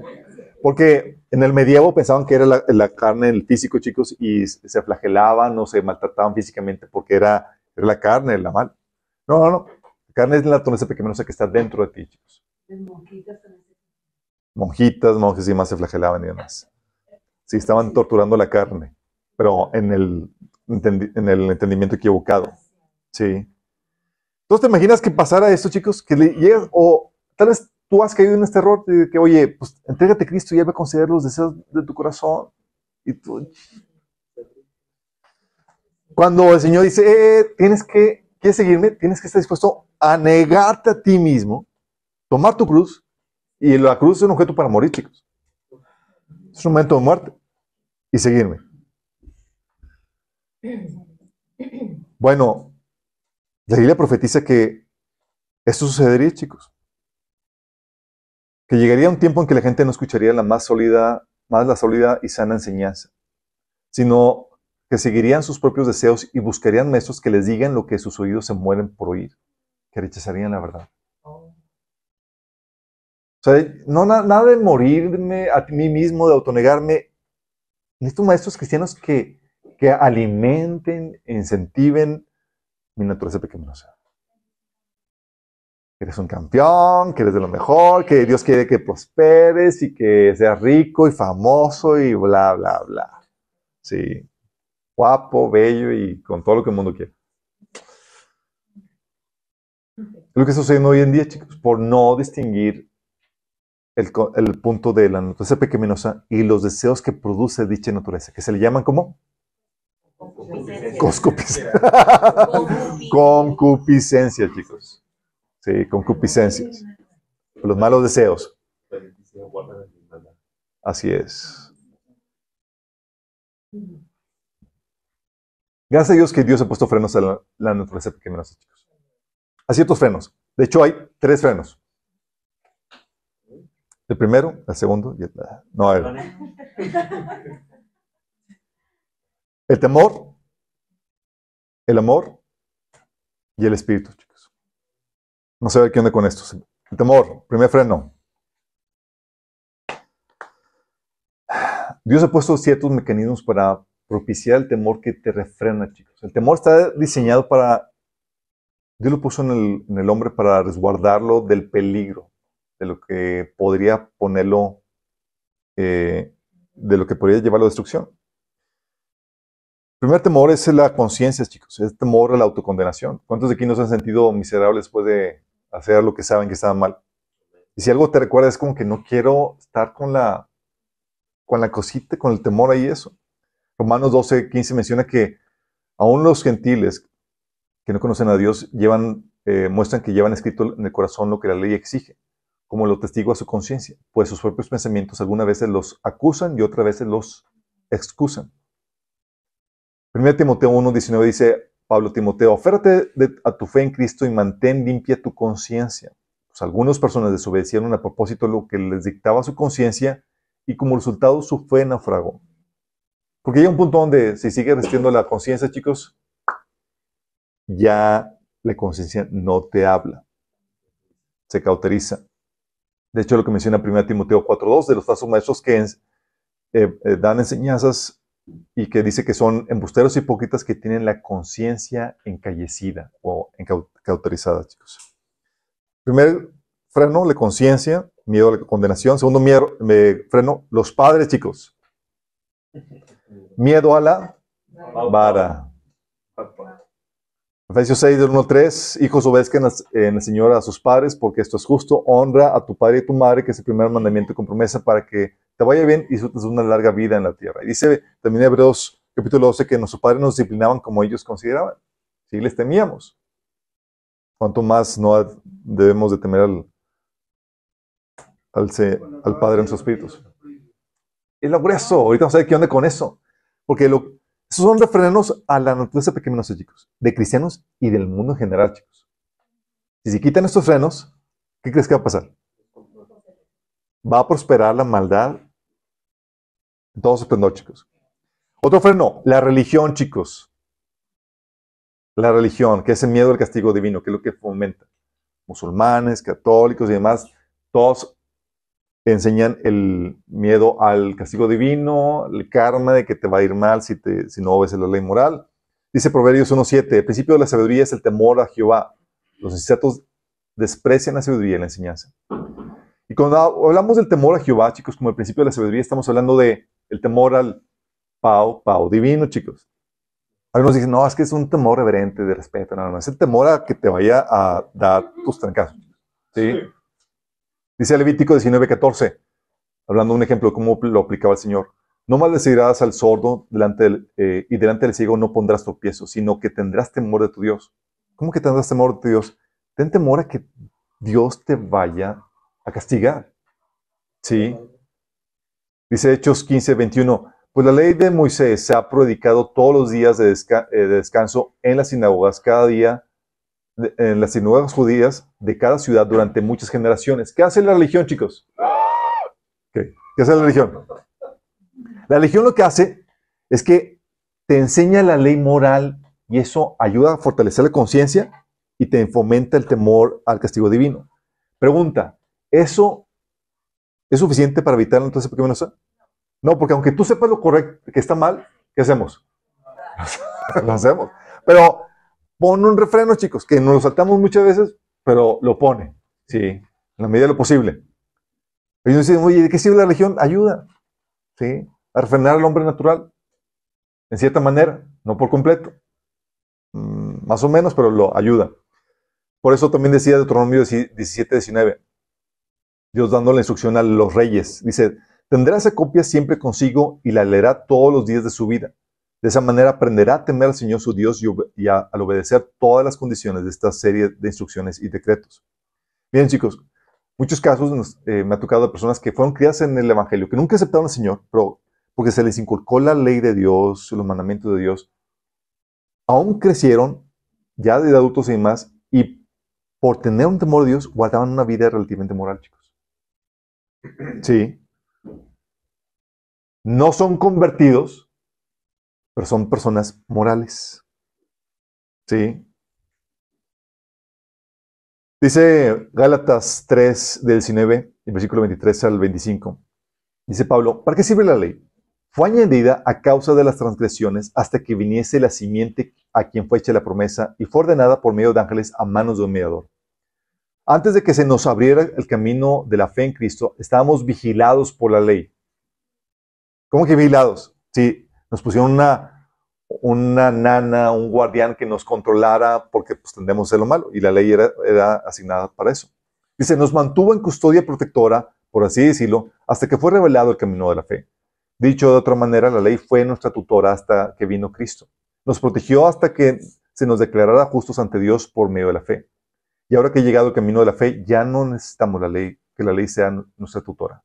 Porque en el medievo pensaban que era la, carne, el físico, chicos, y se flagelaban o se maltrataban físicamente porque era, la carne, la mal. No, no, no. La carne es la naturaleza pecaminosa que está dentro de ti, chicos. Monjitas, monjes y demás se flagelaban y demás. Sí, estaban torturando la carne, pero en el, en el entendimiento equivocado. Sí. Entonces, ¿te imaginas que pasara esto, chicos? Que le llegas, o tal vez tú has caído en este error de que, oye, pues entrégate a Cristo y Él va a conceder los deseos de tu corazón. Y tú. Cuando el Señor dice, eh, tienes que, ¿quieres seguirme? Tienes que estar dispuesto a negarte a ti mismo, tomar tu cruz, y la cruz es un objeto para morir, chicos. Es un momento de muerte. Y seguirme. Bueno, la Biblia profetiza que esto sucedería, chicos. Que llegaría un tiempo en que la gente no escucharía la más sólida, más la sólida y sana enseñanza, sino que seguirían sus propios deseos y buscarían maestros que les digan lo que sus oídos se mueren por oír, que rechazarían la verdad. O sea, no nada de morirme a mí mismo, de autonegarme. Necesito maestros cristianos que, que alimenten, incentiven mi naturaleza pecaminosa eres un campeón, que eres de lo mejor, que Dios quiere que prosperes y que seas rico y famoso y bla, bla, bla. Sí, guapo, bello y con todo lo que el mundo quiere. Lo que está sucediendo hoy en día, chicos, por no distinguir el, el punto de la naturaleza pecaminosa y los deseos que produce dicha naturaleza, que se le llaman como Concupiscencia. Concupiscencia, chicos. Sí, concupiscencias. Los malos deseos. Así es. Gracias a Dios que Dios ha puesto frenos a la, naturaleza pecaminosa, chicos. Hay ciertos frenos. De hecho, hay tres frenos. El primero, el segundo y el... No, el, el temor, el amor y el espíritu, chicos. No sé qué onda con esto. El temor, primer freno. Dios ha puesto ciertos mecanismos para propiciar el temor que te refrena, chicos. El temor está diseñado para, Dios lo puso en el, hombre para resguardarlo del peligro, de lo que podría ponerlo, eh, de lo que podría llevarlo a destrucción. El primer temor es la conciencia, chicos. Es temor a la autocondenación. ¿Cuántos de aquí nos han sentido miserables después de hacer lo que saben que está mal. Y si algo te recuerda es como que no quiero estar con la, con la cosita, con el temor ahí eso. Romanos 12, 15 menciona que aún los gentiles que no conocen a Dios eh, muestran que llevan escrito en el corazón lo que la ley exige, como lo testigo a su conciencia, pues sus propios pensamientos algunas veces los acusan y otras veces los excusan. 1 Timoteo 1, 19 dice, Pablo Timoteo, oférate a tu fe en Cristo y mantén limpia tu conciencia. Pues algunas personas desobedecieron a propósito lo que les dictaba su conciencia y como resultado su fe naufragó. Porque hay un punto donde si sigue resistiendo la conciencia, chicos, ya la conciencia no te habla, se cauteriza. De hecho, lo que menciona 1 Timoteo 4.2 de los falsos maestros que eh, eh, dan enseñanzas y que dice que son embusteros hipócritas que tienen la conciencia encallecida o cauterizada, chicos. Primer freno, la conciencia, miedo a la condenación. Segundo miedo, freno, los padres, chicos. Miedo a la vara. Efesios 6, del 1 3, hijos obedezcan en el Señor a sus padres, porque esto es justo. Honra a tu padre y tu madre, que es el primer mandamiento con promesa para que te vaya bien y disfrutes una larga vida en la tierra. Y dice también Hebreos capítulo 12 que nuestros padres nos disciplinaban como ellos consideraban. Si les temíamos. ¿Cuánto más no debemos de temer al, se- al Padre en sus espíritus. Es lo grueso. Ahorita vamos a ver qué onda con eso. Porque lo, esos son refrenos a la naturaleza pecaminosa, chicos. De cristianos y del mundo en general, chicos. Si se quitan estos frenos, ¿qué crees que va a pasar? Va a prosperar la maldad en todo su esplendor, chicos. Otro freno, la religión, chicos. La religión, que es el miedo al castigo divino, que es lo que fomenta. Musulmanes, católicos y demás, todos enseñan el miedo al castigo divino, el karma de que te va a ir mal si, te, si no obedeces la ley moral. Dice Proverbios 1.7, el principio de la sabiduría es el temor a Jehová. Los insensatos desprecian la sabiduría y la enseñanza. Y cuando hablamos del temor a Jehová, chicos, como el principio de la sabiduría, estamos hablando de temor al pau, pau divino, chicos. Algunos dicen, no, es que es un temor reverente, de respeto. No, no, es el temor a que te vaya a dar tus trancazos. ¿Sí? Dice Levítico 19:14, hablando de un ejemplo de cómo lo aplicaba el Señor. No maldecirás al sordo delante del, eh, y delante del ciego no pondrás tropiezo, sino que tendrás temor de tu Dios. ¿Cómo que tendrás temor de tu Dios? Ten temor a que Dios te vaya a castigar. ¿Sí? Dice Hechos 15:21, pues la ley de Moisés se ha predicado todos los días de, eh, de descanso en las sinagogas, cada día, en las sinagogas judías de cada ciudad durante muchas generaciones. ¿Qué hace la religión, chicos? ¿Qué, ¿Qué hace la religión? La religión lo que hace es que te enseña la ley moral y eso ayuda a fortalecer la conciencia y te fomenta el temor al castigo divino. Pregunta, ¿eso es suficiente para evitar la naturaleza pecaminosa? No, porque aunque tú sepas lo correcto, que está mal, ¿qué hacemos? lo hacemos. Pero pon un refreno, chicos, que nos lo saltamos muchas veces, pero lo pone, sí, en la medida de lo posible. Ellos dicen, oye, ¿de qué sirve la religión? Ayuda, sí, a refrenar al hombre natural, en cierta manera, no por completo, Mm, más o menos, pero lo ayuda. Por eso también decía Deuteronomio 17, 19, Dios dando la instrucción a los reyes, dice, tendrá esa copia siempre consigo y la leerá todos los días de su vida. De esa manera aprenderá a temer al Señor su Dios y, a- al obedecer todas las condiciones de esta serie de instrucciones y decretos. Miren chicos, muchos casos nos- eh, me ha tocado de personas que fueron criadas en el Evangelio, que nunca aceptaron al Señor, pero porque se les inculcó la ley de Dios, los mandamientos de Dios, aún crecieron ya de adultos y demás, y por tener un temor de Dios, guardaban una vida relativamente moral, chicos. Sí. No son convertidos, pero son personas morales. Sí. Dice Gálatas 3, del 19, el versículo 23 al 25. Dice Pablo, ¿para qué sirve la ley? Fue añadida a causa de las transgresiones hasta que viniese la simiente a quien fue hecha la promesa y fue ordenada por medio de ángeles a manos de un mediador. Antes de que se nos abriera el camino de la fe en Cristo, estábamos vigilados por la ley. ¿Cómo que vigilados? Sí, nos pusieron una, una nana, un guardián que nos controlara porque pues, tendemos a lo malo y la ley era, era asignada para eso. Dice, nos mantuvo en custodia protectora, por así decirlo, hasta que fue revelado el camino de la fe. Dicho de otra manera, la ley fue nuestra tutora hasta que vino Cristo. Nos protegió hasta que se nos declarara justos ante Dios por medio de la fe. Y ahora que ha llegado el camino de la fe, ya no necesitamos la ley, que la ley sea nuestra tutora.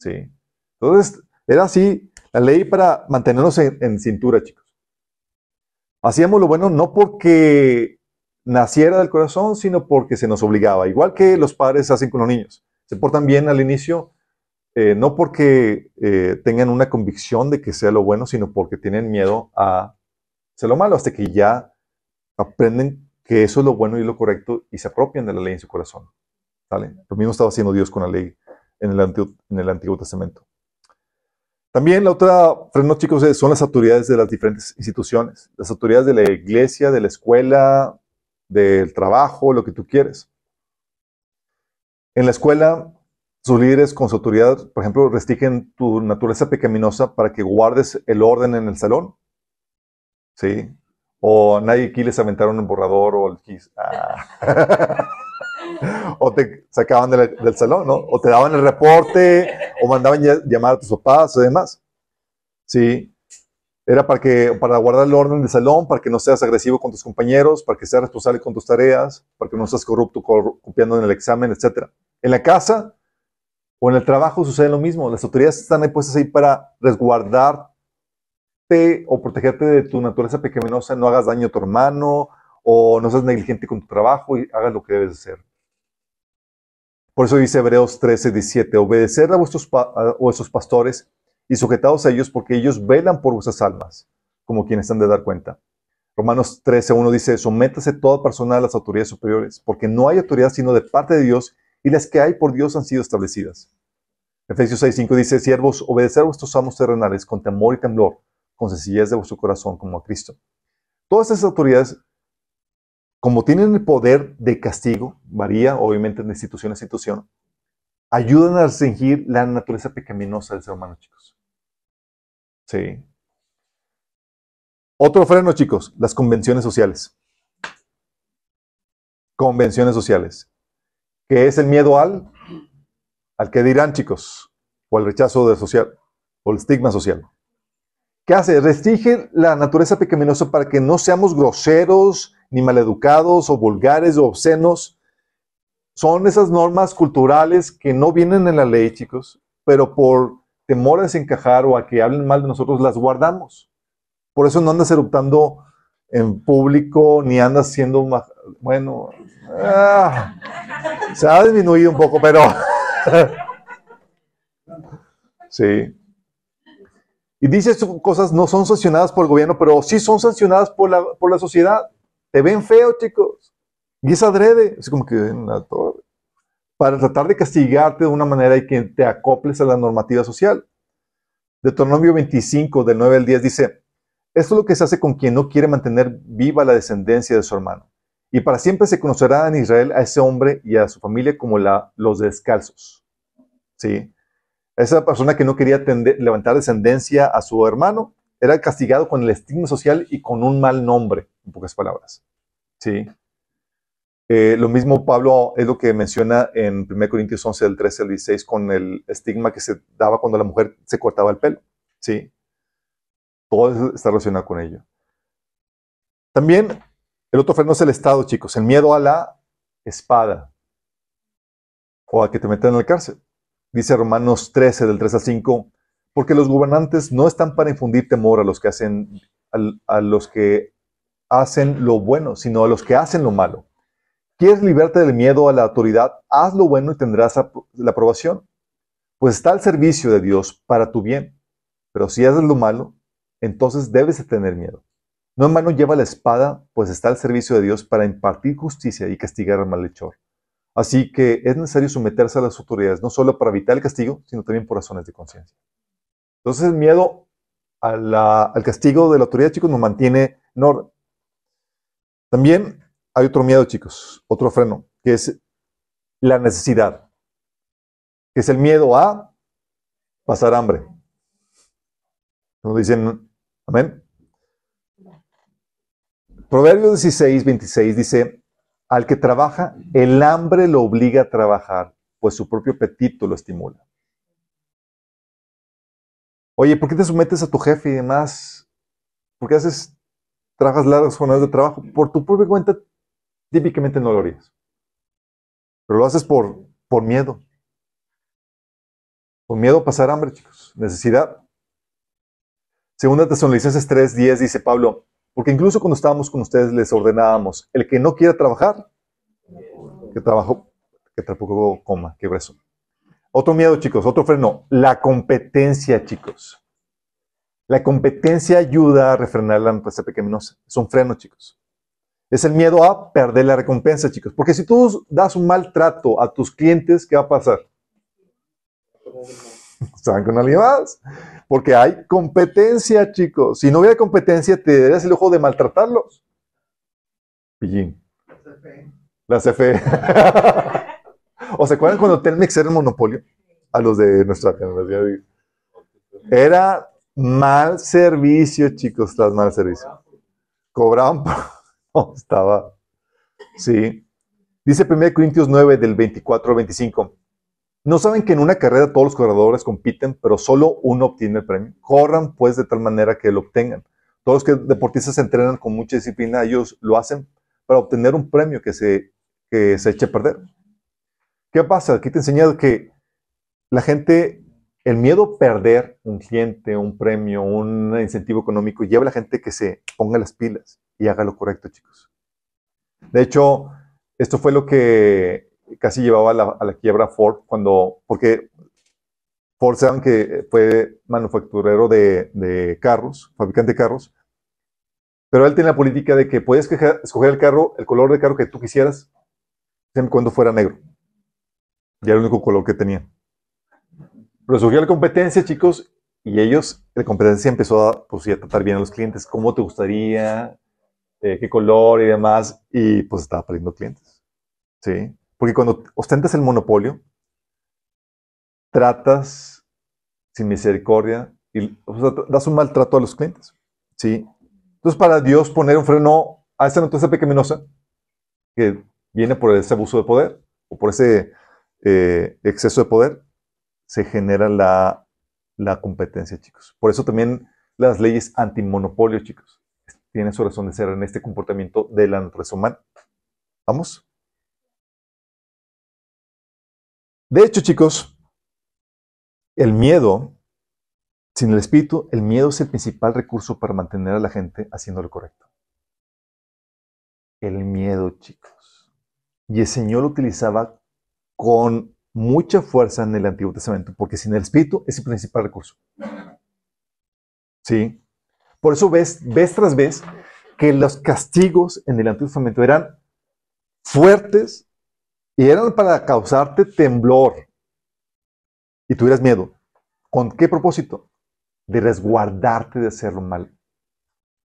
¿Sí? Entonces, era así la ley para mantenernos en, cintura, chicos. Hacíamos lo bueno no porque naciera del corazón, sino porque se nos obligaba. Igual que los padres hacen con los niños. Se portan bien al inicio, eh, no porque eh, tengan una convicción de que sea lo bueno, sino porque tienen miedo a hacer lo malo, hasta que ya aprenden que eso es lo bueno y lo correcto y se apropian de la ley en su corazón. ¿Sale? Lo mismo estaba haciendo Dios con la ley en el Antiguo Testamento. También la otra freno, chicos, es- son las autoridades de las diferentes instituciones. Las autoridades de la iglesia, de la escuela, del trabajo, lo que tú quieres. En la escuela, sus líderes con su autoridad, por ejemplo, restringen tu naturaleza pecaminosa para que guardes el orden en el salón. ¿Sí? O nadie aquí les aventaron un borrador o el. Ah. o te sacaban del salón, ¿no? O te daban el reporte, o mandaban llamar a tus papás o demás. Sí. Era para, que, para guardar el orden del salón, para que no seas agresivo con tus compañeros, para que seas responsable con tus tareas, para que no seas corrupto cor- copiando en el examen, etc. En la casa, O en el trabajo sucede lo mismo. Las autoridades están ahí puestas ahí para resguardarte o protegerte de tu naturaleza pecaminosa. No hagas daño a tu hermano o no seas negligente con tu trabajo y hagas lo que debes hacer. Por eso dice Hebreos 13, 17, obedecer a vuestros, pastores y sujetados a ellos porque ellos velan por vuestras almas, como quienes han de dar cuenta. Romanos 13, 1 dice, sométase toda persona a las autoridades superiores, porque no hay autoridad sino de parte de Dios y las que hay por Dios han sido establecidas. Efesios 6, 5 dice, siervos, obedecer a vuestros amos terrenales con temor y temblor, con sencillez de vuestro corazón como a Cristo. Todas esas autoridades como tienen el poder de castigo, varía obviamente de institución a institución, ayudan a restringir la naturaleza pecaminosa del ser humano, chicos. Sí. Otro freno, chicos, las convenciones sociales. Convenciones sociales. ¿Qué es el miedo al? Al que dirán, chicos, o al rechazo del social, o el estigma social. ¿Qué hace? Restringe la naturaleza pecaminosa para que no seamos groseros, ni maleducados, o vulgares, o obscenos. Son esas normas culturales que no vienen en la ley, chicos, pero por temor a desencajar o a que hablen mal de nosotros, las guardamos. Por eso no andas eruptando en público, ni andas siendo, bueno, ah, se ha disminuido un poco, pero sí. Y dice cosas no son sancionadas por el gobierno, pero sí son sancionadas por la, por la sociedad. Te ven feo, chicos. Y es adrede, es como que en la torre. Para tratar de castigarte de una manera y que te acoples a la normativa social. Deuteronomio 25, del 9 al 10 dice, esto es lo que se hace con quien no quiere mantener viva la descendencia de su hermano. Y para siempre se conocerá en Israel a ese hombre y a su familia como los descalzos. ¿Sí? Esa persona que no quería levantar descendencia a su hermano era castigado con el estigma social y con un mal nombre, en pocas palabras. ¿Sí? Eh, lo mismo Pablo es lo que menciona en 1 Corintios 11, del 13 al 16, con el estigma que se daba cuando la mujer se cortaba el pelo. ¿Sí? Todo está relacionado con ello. También el otro freno es el Estado, chicos. El miedo a la espada o a que te metan en la cárcel. Dice Romanos 13, del 3 al 5, porque los gobernantes no están para infundir temor a los que hacen, a los que hacen lo bueno, sino a los que hacen lo malo. ¿Quieres librarte del miedo a la autoridad? Haz lo bueno y tendrás la aprobación. Pues está al servicio de Dios para tu bien. Pero si haces lo malo, entonces debes de tener miedo. No en mano lleva la espada, pues está al servicio de Dios para impartir justicia y castigar al malhechor. Así que es necesario someterse a las autoridades, no solo para evitar el castigo, sino también por razones de conciencia. Entonces el miedo al castigo de la autoridad, chicos, nos mantiene. También hay otro miedo, chicos, otro freno, que es la necesidad, que es el miedo a pasar hambre. Nos dicen, amén. Proverbios 16, 26 dice, al que trabaja, el hambre lo obliga a trabajar, pues su propio apetito lo estimula. Oye, ¿por qué te sometes a tu jefe y demás? ¿Por qué haces, trabajas largas jornadas de trabajo? Por tu propia cuenta, típicamente no lo harías. Pero lo haces por, por miedo. Por miedo a pasar hambre, chicos. Necesidad. Segunda Tesalonicenses 3, 10 dice Pablo, porque incluso cuando estábamos con ustedes les ordenábamos, el que no quiera trabajar, que trabajo, que tampoco coma, que eso. Otro miedo, chicos, otro freno, la competencia, chicos. La competencia ayuda a refrenar la empresa pecaminosa. Es un freno, chicos. Es el miedo a perder la recompensa, chicos. Porque si tú das un mal trato a tus clientes, ¿qué va a pasar? ¿Saben con alguien más? Porque hay competencia, chicos. Si no hubiera competencia, te darías el ojo de maltratarlos. Pillín. La CFE. ¿O se acuerdan cuando Telmex era el monopolio? A los de nuestra generación. Era mal servicio, chicos, tras mal servicio. Cobraban. No, estaba... Sí. Dice 1 Corintios 9, del 24 al 25. ¿No saben que en una carrera todos los corredores compiten, pero solo uno obtiene el premio? Corran pues de tal manera que lo obtengan. Todos los que deportistas se entrenan con mucha disciplina, ellos lo hacen para obtener un premio que se, que se eche a perder. ¿Qué pasa? Aquí te he enseñado que la gente, el miedo a perder un cliente, un premio, un incentivo económico, lleva a la gente que se ponga las pilas y haga lo correcto, chicos. De hecho, esto fue lo que casi llevaba a la, quiebra Ford cuando, porque Ford saben que fue manufacturero de, carros, fabricante de carros, pero él tenía la política de que podías escoger el carro, el color de carro que tú quisieras, siempre cuando fuera negro. Y era el único color que tenía. Pero surgió la competencia, chicos, y ellos, la competencia empezó a, pues, a tratar bien a los clientes. ¿Cómo te gustaría? Eh, ¿Qué color y demás? Y pues estaba perdiendo clientes. ¿Sí? Porque cuando ostentas el monopolio, tratas sin misericordia y das un maltrato a los clientes. ¿Sí? Entonces, para Dios poner un freno a esa naturaleza pecaminosa que viene por ese abuso de poder o por ese eh, exceso de poder, se genera la, la competencia, chicos. Por eso también las leyes antimonopolio, chicos, tienen su razón de ser en este comportamiento de la naturaleza humana. ¿Vamos? De hecho, chicos, el miedo, sin el espíritu, el miedo es el principal recurso para mantener a la gente haciendo lo correcto. El miedo, chicos. Y el Señor lo utilizaba con mucha fuerza en el Antiguo Testamento, porque sin el Espíritu es el principal recurso. ¿Sí? Por eso ves, vez tras vez que los castigos en el Antiguo Testamento eran fuertes y eran para causarte temblor y tuvieras miedo. ¿Con qué propósito? De resguardarte de hacer lo mal.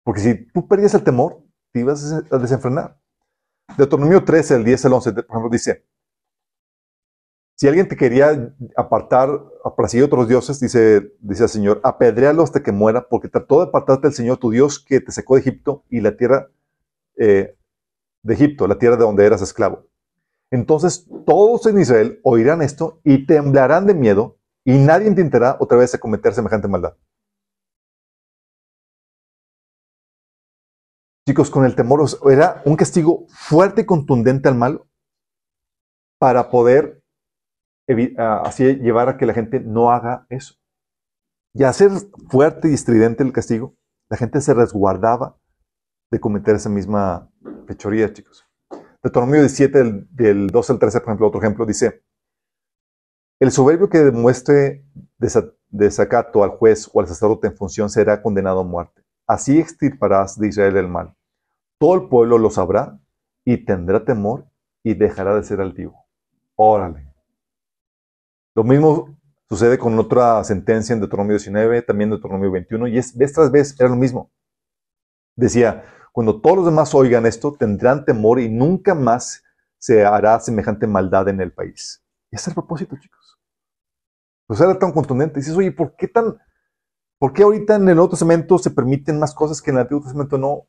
Porque si tú perdías el temor, te ibas a desenfrenar. Deuteronomio 13, el 10 al 11, por ejemplo, dice, si alguien te quería apartar seguir otros dioses, dice, dice el Señor, apedréalo hasta que muera, porque trató de apartarte del Señor tu Dios que te sacó de Egipto y la tierra eh, de Egipto, la tierra de donde eras esclavo. Entonces todos en Israel oirán esto y temblarán de miedo y nadie intentará otra vez a cometer semejante maldad. Chicos, con el temor era un castigo fuerte y contundente al mal para poder así llevar a que la gente no haga eso. Y al ser fuerte y estridente el castigo, la gente se resguardaba de cometer esa misma fechoría, chicos. Deuteronomio 17, del, del 12 al 13, por ejemplo, otro ejemplo, dice, el soberbio que demuestre desacato al juez o al sacerdote en función será condenado a muerte. Así extirparás de Israel el mal. Todo el pueblo lo sabrá y tendrá temor y dejará de ser altivo. Órale. Lo mismo sucede con otra sentencia en Deuteronomio 19, también en Deuteronomio 21, y es vez tras vez era lo mismo. Decía, cuando todos los demás oigan esto, tendrán temor y nunca más se hará semejante maldad en el país. Y ese es el propósito, chicos. Pues era tan contundente. Dices, oye, ¿por qué tan, por qué ahorita en el Nuevo Testamento se permiten más cosas que en el Antiguo Testamento no?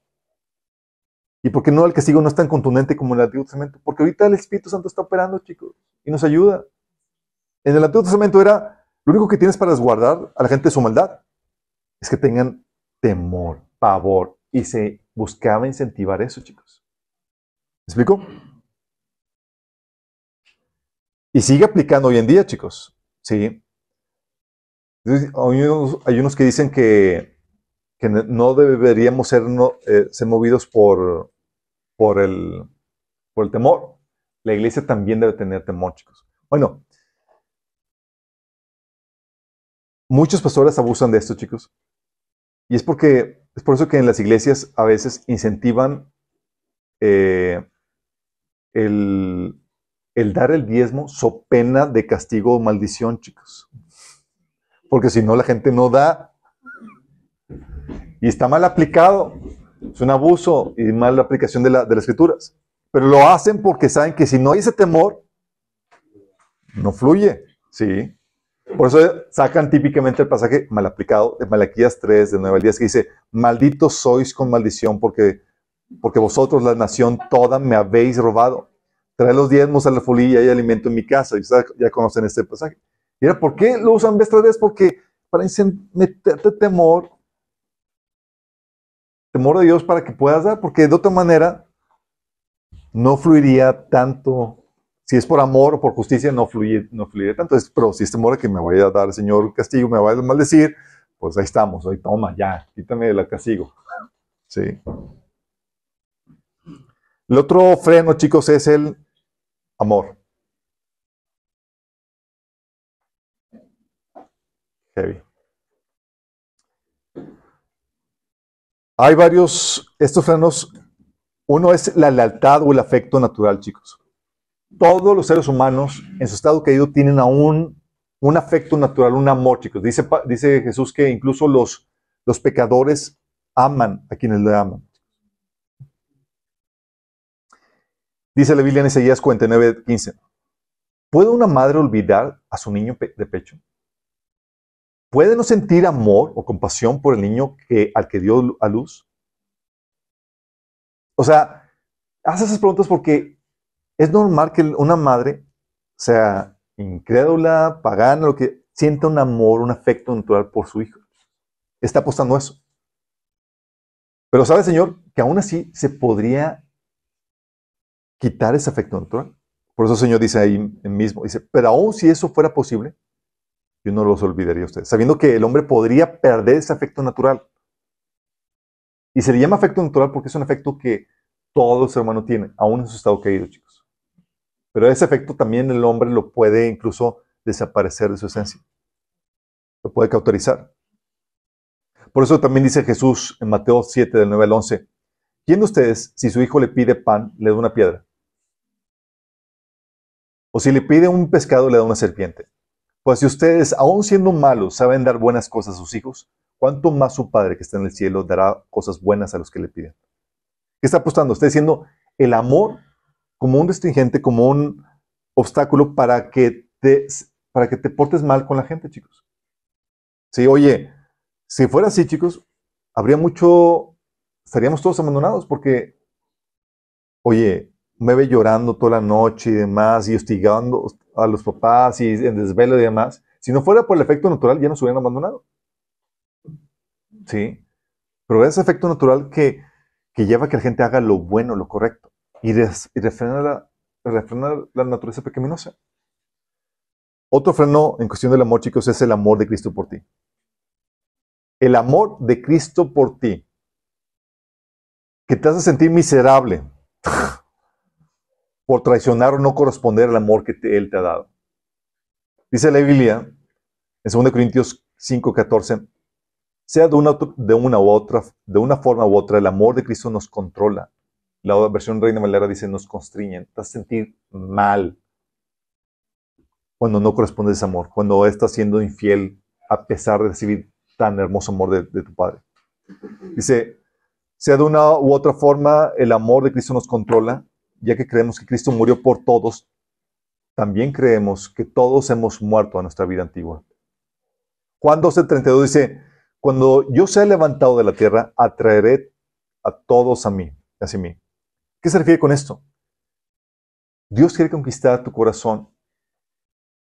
¿Y por qué no el castigo no es tan contundente como en el Antiguo Testamento? Porque ahorita el Espíritu Santo está operando, chicos, y nos ayuda. En el Antiguo Testamento era, lo único que tienes para resguardar a la gente de su maldad es que tengan temor, pavor, y se buscaba incentivar eso, chicos. ¿Me explico? Y sigue aplicando hoy en día, chicos. Sí. Hay unos, que dicen que, no deberíamos ser, eh, movidos por, el, por el temor. La iglesia también debe tener temor, chicos. Bueno, muchos pastores abusan de esto, chicos. Y es porque es por eso que en las iglesias a veces incentivan eh, el, dar el diezmo so pena de castigo o maldición, chicos. Porque si no, la gente no da. Y está mal aplicado. Es un abuso y mala aplicación de, de las escrituras. Pero lo hacen porque saben que si no hay ese temor, no fluye. Sí. Por eso sacan típicamente el pasaje mal aplicado de Malaquías 3, de 9 al 10, que dice, malditos sois con maldición porque, porque vosotros, la nación toda, me habéis robado. Trae los diezmos a la folía y alimento en mi casa. Y ya conocen este pasaje. ¿Y era por qué lo usan vez tras vez? Porque para meterte temor, temor de Dios para que puedas dar, porque de otra manera no fluiría tanto Si es por amor o por justicia, no fluye, no fluye tanto. Es, pero si es temor a que me vaya a dar el Señor castigo, me vaya a maldecir, pues ahí estamos. Hoy toma, ya, quítame el castigo. Sí. El otro freno, chicos, es el amor. Heavy. Hay varios, estos frenos, uno es la lealtad o el afecto natural, chicos. Todos los seres humanos en su estado caído tienen aún un afecto natural, un amor, chicos. Dice, dice Jesús que incluso los, los pecadores aman a quienes le aman. Dice la Biblia en Isaías 49, 15. ¿Puede una madre olvidar a su niño de pecho? ¿Puede no sentir amor o compasión por el niño que, al que dio a luz? O sea, hace esas preguntas porque es normal que una madre sea incrédula, pagana, lo que sienta un amor, un afecto natural por su hijo. Está apostando eso. Pero sabe, Señor, que aún así se podría quitar ese afecto natural. Por eso el Señor dice ahí mismo, dice, pero aún si eso fuera posible, yo no los olvidaría a ustedes, sabiendo que el hombre podría perder ese afecto natural. Y se le llama afecto natural porque es un afecto que todo ser humano tiene, aún en su estado caído, chicos. Pero ese afecto también el hombre lo puede incluso desaparecer de su esencia. Lo puede cauterizar. Por eso también dice Jesús en Mateo 7, del 9 al 11, ¿quién de ustedes, si su hijo le pide pan, le da una piedra? O si le pide un pescado, le da una serpiente. Pues si ustedes, aun siendo malos, saben dar buenas cosas a sus hijos, ¿cuánto más su Padre que está en el cielo dará cosas buenas a los que le piden? ¿Qué está apostando? Está diciendo el amor como un restringente, como un obstáculo para que te, para que te portes mal con la gente, chicos. Sí, oye, si fuera así, chicos, habría mucho, estaríamos todos abandonados porque, oye, me ve llorando toda la noche y demás, y hostigando a los papás y en desvelo y demás. Si no fuera por el efecto natural, ya nos hubieran abandonado. ¿Sí? Pero es ese efecto natural que, que lleva a que la gente haga lo bueno, lo correcto, y, y refrena, la, la naturaleza pecaminosa. Otro freno en cuestión del amor, chicos, es el amor de Cristo por ti. El amor de Cristo por ti, que te hace sentir miserable por traicionar o no corresponder al amor que Él te ha dado. Dice la Biblia en 2 Corintios 5:14, sea de una, de una u otra, de una forma u otra, el amor de Cristo nos controla. La versión Reina Valera dice nos constriñe, te hace sentir mal cuando no corresponde ese amor, cuando estás siendo infiel a pesar de recibir tan hermoso amor de, de tu Padre. Dice, sea de una u otra forma, el amor de Cristo nos controla ya que creemos que Cristo murió por todos, también creemos que todos hemos muerto a nuestra vida antigua. Juan 12:32 dice, cuando yo sea levantado de la tierra, atraeré a todos a mí, hacia mí. ¿Qué se refiere con esto? Dios quiere conquistar tu corazón.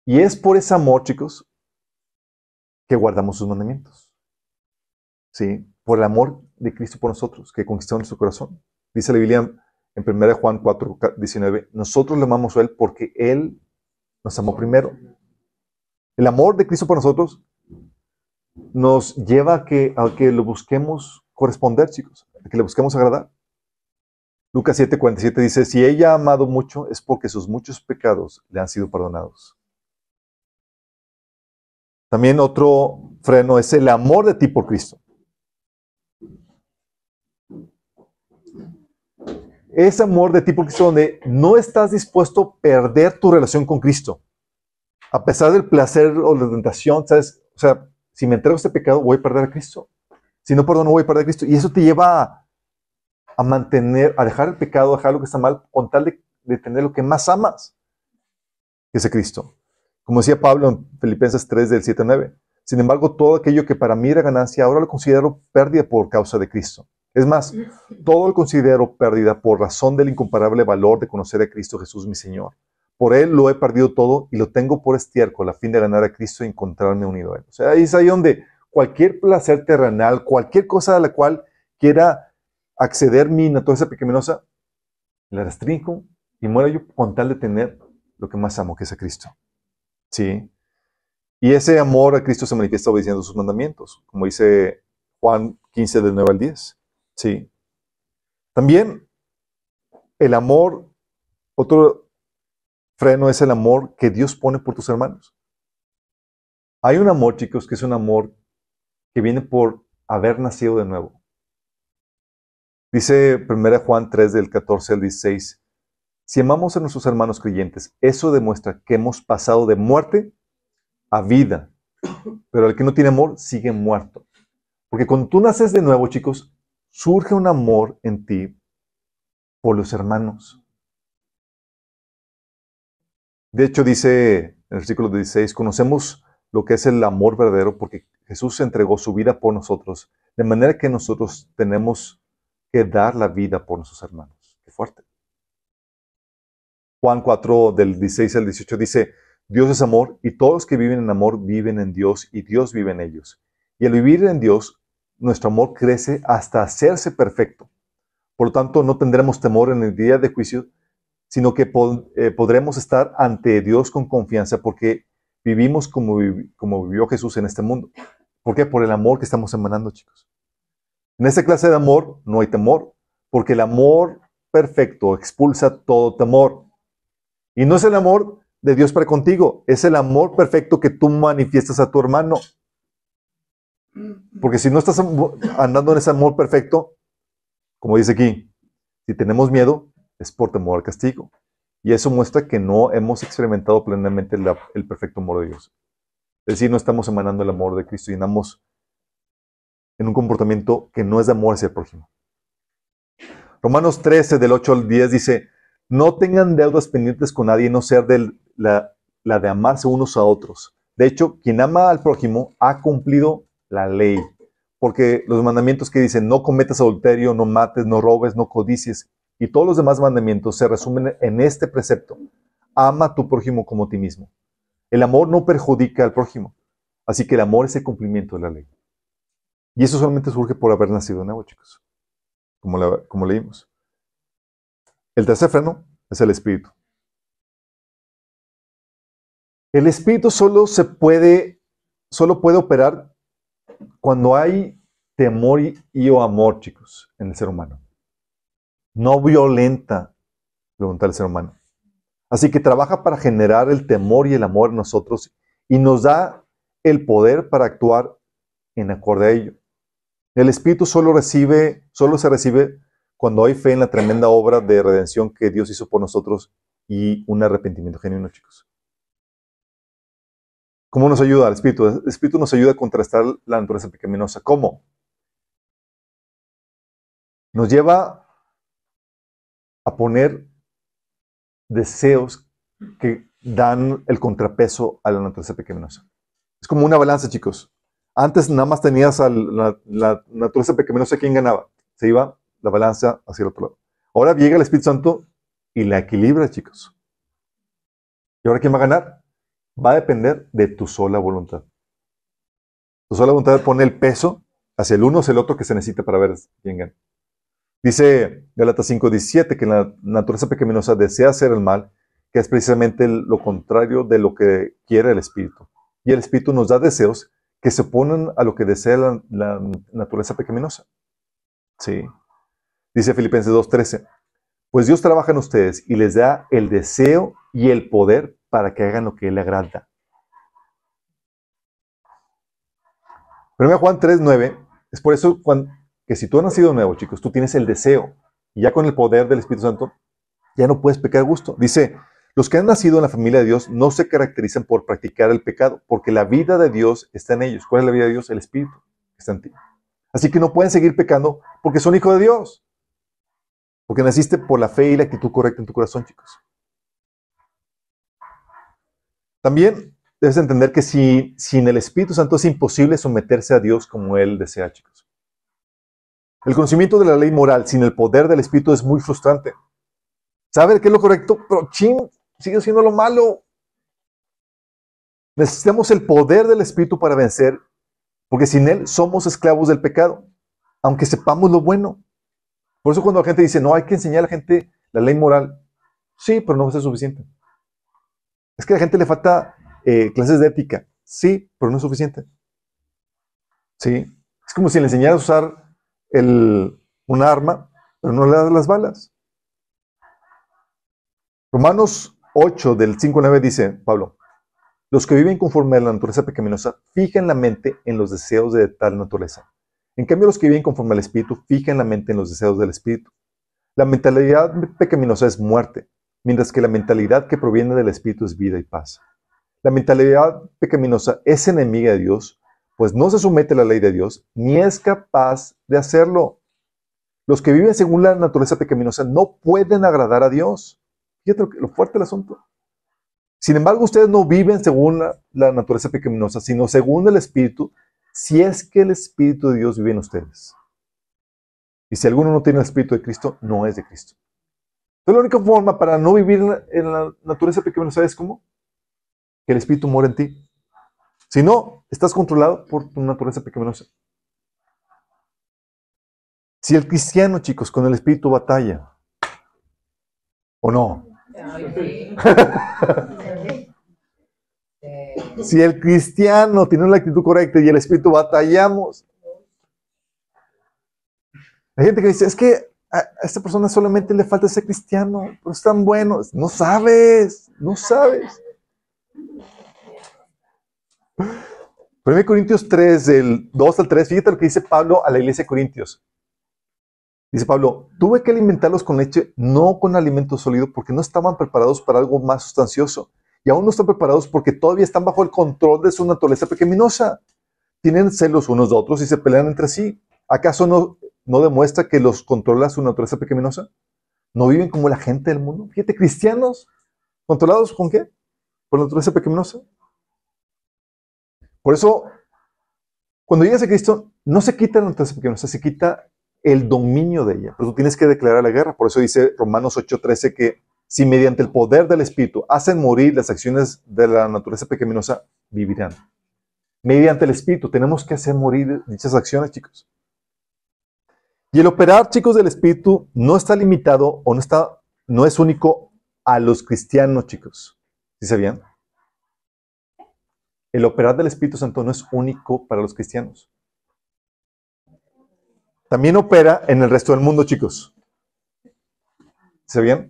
Y es por ese amor, chicos, que guardamos sus mandamientos. ¿Sí? Por el amor de Cristo por nosotros, que conquistó nuestro corazón. Dice la Biblia en 1 Juan 4, 19, nosotros le amamos a Él porque Él nos amó primero. El amor de Cristo por nosotros nos lleva a que, a que lo busquemos corresponder, chicos, a que le busquemos agradar. Lucas 7, 47 dice, si ella ha amado mucho es porque sus muchos pecados le han sido perdonados. También otro freno es el amor de ti por Cristo. es amor de tipo Cristo donde no estás dispuesto a perder tu relación con Cristo. A pesar del placer o la tentación, ¿sabes? O sea, si me entrego este pecado, voy a perder a Cristo. Si no perdono, voy a perder a Cristo. Y eso te lleva a, mantener, a dejar el pecado, a dejar lo que está mal, con tal de, de tener lo que más amas, que es Cristo. Como decía Pablo en Filipenses 3, del 7 al 9. Sin embargo, todo aquello que para mí era ganancia, ahora lo considero pérdida por causa de Cristo. Es más, todo lo considero pérdida por razón del incomparable valor de conocer a Cristo Jesús mi Señor. Por Él lo he perdido todo y lo tengo por estiércol a fin de ganar a Cristo y encontrarme unido a Él. O sea, ahí es ahí donde cualquier placer terrenal, cualquier cosa a la cual quiera acceder mi naturaleza pecaminosa, la restringo y muero yo con tal de tener lo que más amo, que es a Cristo. ¿Sí? Y ese amor a Cristo se manifiesta obedeciendo sus mandamientos, como dice Juan 15 del 9 al 10. ¿Sí? También el amor, otro freno es el amor que Dios pone por tus hermanos. Hay un amor, chicos, que es un amor que viene por haber nacido de nuevo. Dice 1 Juan 3 del 14 al 16, si amamos a nuestros hermanos creyentes, eso demuestra que hemos pasado de muerte a vida. Pero el que no tiene amor sigue muerto. Porque cuando tú naces de nuevo, chicos, surge un amor en ti por los hermanos. De hecho, dice en el versículo 16, conocemos lo que es el amor verdadero porque Jesús entregó su vida por nosotros, de manera que nosotros tenemos que dar la vida por nuestros hermanos. Qué fuerte. Juan 4 del 16 al 18 dice, Dios es amor y todos los que viven en amor viven en Dios y Dios vive en ellos. Y al vivir en Dios, nuestro amor crece hasta hacerse perfecto. Por lo tanto, no tendremos temor en el día de juicio, sino que eh, podremos estar ante Dios con confianza porque vivimos como, como vivió Jesús en este mundo. ¿Por qué? Por el amor que estamos emanando, chicos. En esta clase de amor no hay temor, porque el amor perfecto expulsa todo temor. Y no es el amor de Dios para contigo, es el amor perfecto que tú manifiestas a tu hermano. Porque si no estás andando en ese amor perfecto, como dice aquí, si tenemos miedo, es por temor al castigo. Y eso muestra que no hemos experimentado plenamente el perfecto amor de Dios. Es decir, no estamos emanando el amor de Cristo y andamos en un comportamiento que no es de amor hacia el prójimo. Romanos 13, del 8 al 10 dice, no tengan deudas pendientes con nadie, no ser de la, de amarse unos a otros. De hecho, quien ama al prójimo ha cumplido la ley. Porque los mandamientos que dicen, no cometas adulterio, no mates, no robes, no codicies, y todos los demás mandamientos se resumen en este precepto. Ama a tu prójimo como a ti mismo. El amor no perjudica al prójimo. Así que el amor es el cumplimiento de la ley. Y eso solamente surge por haber nacido nuevo, chicos. Como, leímos. El tercer freno es el espíritu. El espíritu solo se puede, solo puede operar cuando hay temor y o amor, chicos, en el ser humano no violenta la voluntad del ser humano. Así que trabaja para generar el temor y el amor en nosotros y nos da el poder para actuar en acorde a ello. El Espíritu solo recibe, solo se recibe cuando hay fe en la tremenda obra de redención que Dios hizo por nosotros y un arrepentimiento genuino, chicos. ¿Cómo nos ayuda el Espíritu? El Espíritu nos ayuda a contrastar la naturaleza pecaminosa. ¿Cómo? Nos lleva a poner deseos que dan el contrapeso a la naturaleza pecaminosa. Es como una balanza, chicos. Antes nada más tenías a la, naturaleza pecaminosa quien ganaba. Se iba la balanza hacia el otro lado. Ahora llega el Espíritu Santo y la equilibra, chicos. ¿Y ahora quién va a ganar? Va a depender de tu sola voluntad. Tu sola voluntad pone el peso hacia el uno o hacia el otro que se necesita para ver quién gana. Dice Galatas 5:17 que la naturaleza pecaminosa desea hacer el mal, que es precisamente lo contrario de lo que quiere el espíritu. Y el espíritu nos da deseos que se oponen a lo que desea la, naturaleza pecaminosa. Sí. Dice Filipenses 2:13, pues Dios trabaja en ustedes y les da el deseo y el poder para que hagan lo que le agrada. 1 Juan 3:9 es por eso que si tú has nacido nuevo, chicos, tú tienes el deseo, y ya con el poder del Espíritu Santo, ya no puedes pecar gusto. Dice, los que han nacido en la familia de Dios no se caracterizan por practicar el pecado, porque la vida de Dios está en ellos. ¿Cuál es la vida de Dios? El Espíritu está en ti. Así que no pueden seguir pecando porque son hijos de Dios. Porque naciste por la fe y la actitud correcta en tu corazón, chicos. También debes entender que si, sin el Espíritu Santo es imposible someterse a Dios como Él desea, chicos. El conocimiento de la ley moral sin el poder del Espíritu es muy frustrante. Saber qué es lo correcto, pero chin, sigue siendo lo malo. Necesitamos el poder del Espíritu para vencer, porque sin Él somos esclavos del pecado, aunque sepamos lo bueno. Por eso cuando la gente dice, no, hay que enseñar a la gente la ley moral, sí, pero no va a ser suficiente. Es que a la gente le falta eh, clases de ética. Sí, pero no es suficiente. Sí. Es como si le enseñaras a usar el, un arma, pero no le das las balas. Romanos 8, del 5 al 9 dice, Pablo, los que viven conforme a la naturaleza pecaminosa fijan la mente en los deseos de tal naturaleza. En cambio, los que viven conforme al Espíritu fijan la mente en los deseos del Espíritu. La mentalidad pecaminosa es muerte, mientras que la mentalidad que proviene del Espíritu es vida y paz. La mentalidad pecaminosa es enemiga de Dios, pues no se somete a la ley de Dios, ni es capaz de hacerlo. Los que viven según la naturaleza pecaminosa no pueden agradar a Dios. Fíjate lo, fuerte del asunto. Sin embargo, ustedes no viven según la, naturaleza pecaminosa, sino según el Espíritu, si es que el Espíritu de Dios vive en ustedes. Y si alguno no tiene el Espíritu de Cristo, no es de Cristo. Entonces, la única forma para no vivir en la, en la naturaleza pecaminosa es como que el Espíritu mora en ti. Si no, estás controlado por tu naturaleza pecaminosa. Si el cristiano, chicos, con el Espíritu batalla, ¿o no? si el cristiano tiene la actitud correcta y el Espíritu batallamos. Hay gente que dice, es que a esta persona solamente le falta ser cristiano, pero es tan bueno. No sabes, no sabes. 1 Corintios 3, del 2 al 3, fíjate lo que dice Pablo a la iglesia de Corintios. Dice Pablo, tuve que alimentarlos con leche, no con alimento sólido, porque no estaban preparados para algo más sustancioso. Y aún no están preparados porque todavía están bajo el control de su naturaleza pecaminosa. Tienen celos unos de otros y se pelean entre sí. ¿Acaso no, no demuestra que los controla su naturaleza pecaminosa? ¿No viven como la gente del mundo? Fíjate, cristianos, ¿controlados con qué? ¿Por la naturaleza pecaminosa? Por eso, cuando llegas a Cristo, no se quita la naturaleza pecaminosa, se quita el dominio de ella. Pero tú tienes que declarar la guerra. Por eso dice Romanos 8:13 que si mediante el poder del Espíritu hacen morir las acciones de la naturaleza pecaminosa, vivirán. Mediante el Espíritu tenemos que hacer morir dichas acciones, chicos. Y el operar, chicos, del Espíritu no está limitado o no, está, no es único a los cristianos, chicos. ¿Sí sabían? El operar del Espíritu Santo no es único para los cristianos. También opera en el resto del mundo, chicos. ¿Se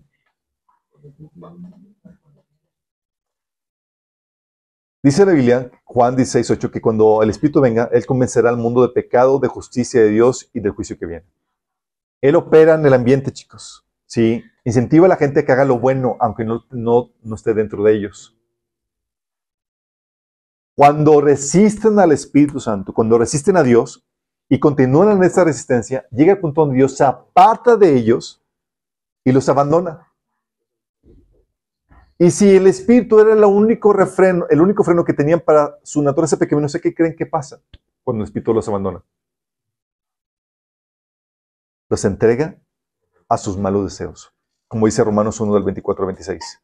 Dice la Biblia, Juan 16, 8, que cuando el Espíritu venga, Él convencerá al mundo de pecado, de justicia de Dios y del juicio que viene. Él opera en el ambiente, chicos. Sí, incentiva a la gente que haga lo bueno, aunque no, no, no esté dentro de ellos. Cuando resisten al Espíritu Santo, cuando resisten a Dios y continúan en esta resistencia, llega el punto donde Dios se aparta de ellos y los abandona. Y si el Espíritu era el único refreno, el único freno que tenían para su naturaleza pecaminosa, ¿qué creen que pasa cuando el Espíritu los abandona? Los entrega a sus malos deseos, como dice Romanos 1 del 24 al 26.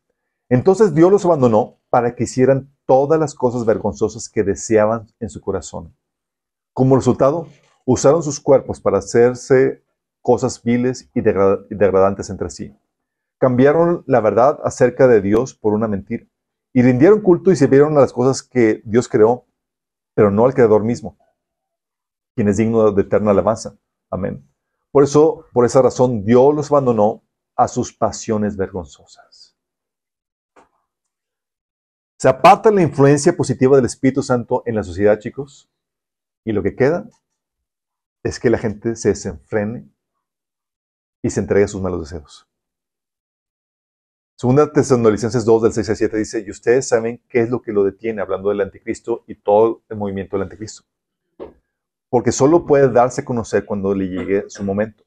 Entonces Dios los abandonó para que hicieran todas las cosas vergonzosas que deseaban en su corazón. Como resultado, usaron sus cuerpos para hacerse cosas viles y degradantes entre sí. Cambiaron la verdad acerca de Dios por una mentira y rindieron culto y sirvieron a las cosas que Dios creó, pero no al Creador mismo, quien es digno de eterna alabanza. Amén. Por eso, por esa razón, Dios los abandonó a sus pasiones vergonzosas. Se aparta la influencia positiva del Espíritu Santo en la sociedad, chicos, y lo que queda es que la gente se desenfrene y se entregue a sus malos deseos. Segunda Tesalonicenses 2 del 6 al 7 dice, y ustedes saben qué es lo que lo detiene, hablando del anticristo y todo el movimiento del anticristo. Porque solo puede darse a conocer cuando le llegue su momento.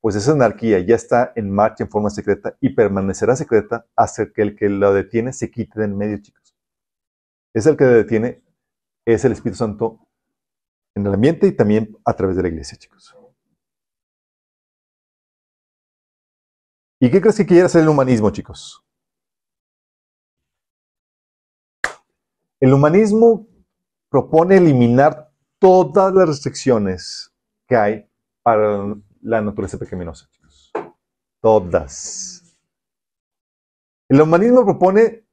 Pues esa anarquía ya está en marcha en forma secreta y permanecerá secreta hasta que el que la detiene se quite de en medio, chicos es el que detiene, es el Espíritu Santo en el ambiente y también a través de la iglesia, chicos. ¿Y qué crees que quiere hacer el humanismo, chicos? El humanismo propone eliminar todas las restricciones que hay para la naturaleza pecaminosa, chicos. Todas. El humanismo propone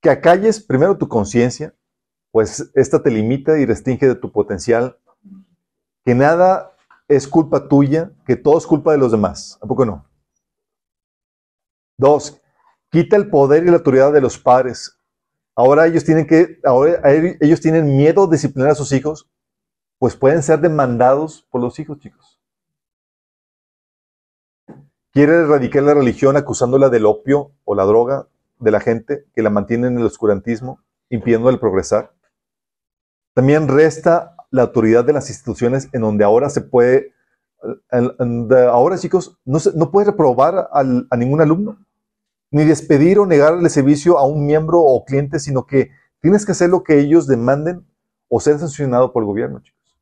que acalles primero tu conciencia, pues esta te limita y restringe de tu potencial, que nada es culpa tuya, que todo es culpa de los demás. ¿A poco no? Dos, quita el poder y la autoridad de los padres. Ahora ellos tienen que, ahora ellos tienen miedo de disciplinar a sus hijos, pues pueden ser demandados por los hijos, chicos. Quiere erradicar la religión acusándola del opio o la droga de la gente que la mantiene en el oscurantismo, impidiendo el progresar. También resta la autoridad de las instituciones en donde ahora se puede, ahora chicos, no, se, no puede reprobar a ningún alumno, ni despedir o negarle servicio a un miembro o cliente, sino que tienes que hacer lo que ellos demanden o ser sancionado por el gobierno, chicos.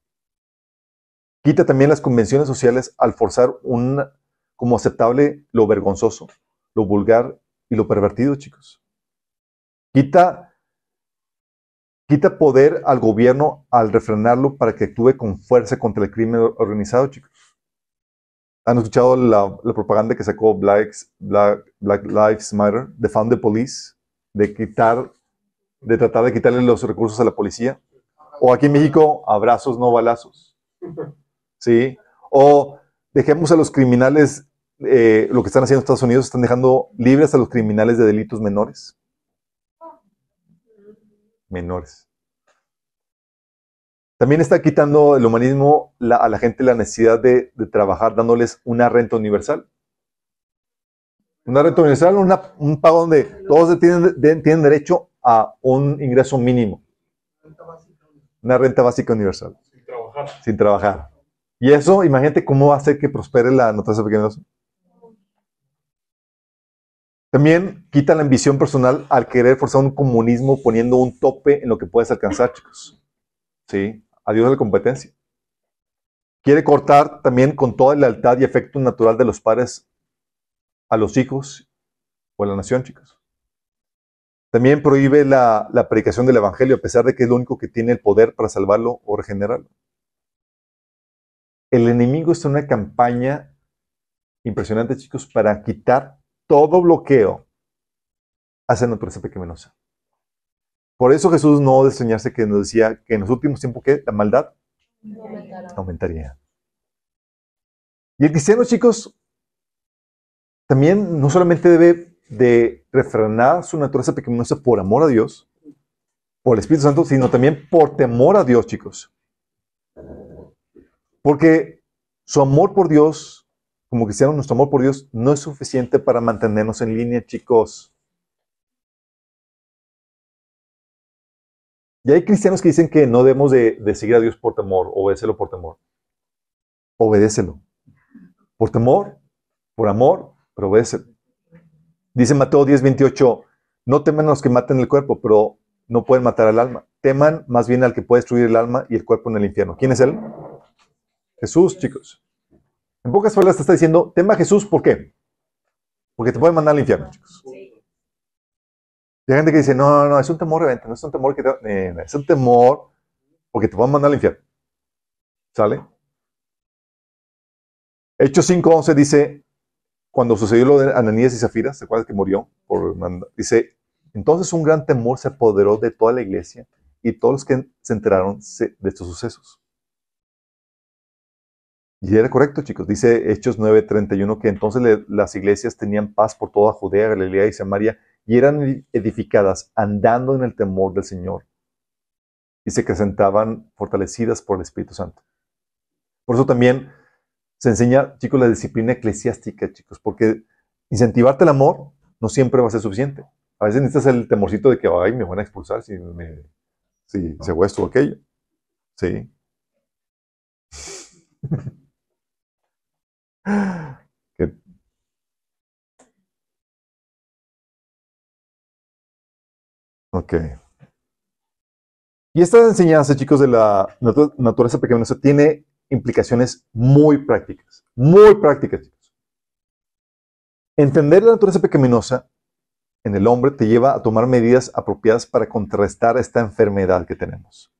Quita también las convenciones sociales al forzar un, como aceptable lo vergonzoso, lo vulgar y lo pervertido, chicos. Quita, quita poder al gobierno al refrenarlo para que actúe con fuerza contra el crimen organizado, chicos. ¿Han escuchado la, propaganda que sacó Black, Lives Matter, de Found the Police, de quitar, de tratar de quitarle los recursos a la policía? O aquí en México, abrazos, no balazos. ¿Sí? O dejemos a los criminales eh, lo que están haciendo en Estados Unidos, están dejando libres a los criminales de delitos menores. Menores. También está quitando el humanismo a la gente la necesidad de, trabajar dándoles una renta universal. Una renta universal, un pago donde todos tienen, tienen derecho a un ingreso mínimo. Una renta básica universal. Sin trabajar. Sin trabajar. Y eso, imagínate cómo va a hacer que prospere la notación pequeña. También quita la ambición personal al querer forzar un comunismo poniendo un tope en lo que puedes alcanzar, chicos. ¿Sí? Adiós a la competencia. Quiere cortar también con toda la lealtad y efecto natural de los padres a los hijos o a la nación, chicos. También prohíbe la, la predicación del Evangelio, a pesar de que es lo único que tiene el poder para salvarlo o regenerarlo. El enemigo está en una campaña impresionante, chicos, para quitar todo bloqueo hace naturaleza pecaminosa. Por eso Jesús no de que nos decía que en los últimos tiempos que la maldad aumentaría. Y el cristiano, chicos, también no solamente debe de refrenar su naturaleza pecaminosa por amor a Dios, por el Espíritu Santo, sino también por temor a Dios, chicos. Porque su amor por Dios como cristianos, nuestro amor por Dios no es suficiente para mantenernos en línea, chicos. Y hay cristianos que dicen que no debemos de, seguir a Dios por temor, obedécelo por temor. Obedécelo. Por temor, por amor, pero obedécelo. Dice Mateo 10, 28, no teman a los que maten el cuerpo, pero no pueden matar al alma. Teman más bien al que puede destruir el alma y el cuerpo en el infierno. ¿Quién es él? Jesús, chicos. En pocas palabras te está diciendo, tema Jesús, ¿por qué? Porque te puede mandar al infierno, chicos. Y hay gente que dice, no, no, no, es un temor no es un temor que te, eh, es un temor porque te pueden mandar al infierno. ¿Sale? Hechos 5.11 dice, cuando sucedió lo de Ananías y Zafira, ¿se acuerdan que murió? Por, dice, entonces un gran temor se apoderó de toda la iglesia y todos los que se enteraron de estos sucesos. Y era correcto, chicos. Dice Hechos 9:31 que entonces las iglesias tenían paz por toda Judea, Galilea y Samaria y eran edificadas andando en el temor del Señor. Y se sentaban fortalecidas por el Espíritu Santo. Por eso también se enseña, chicos, la disciplina eclesiástica, chicos, porque incentivarte el amor no siempre va a ser suficiente. A veces necesitas el temorcito de que, ay, me van a expulsar si, me, si se hago esto o aquello. Sí. Ok. Y esta enseñanza, chicos, de la naturaleza pecaminosa tiene implicaciones muy prácticas, muy prácticas, chicos. Entender la naturaleza pecaminosa en el hombre te lleva a tomar medidas apropiadas para contrarrestar esta enfermedad que tenemos.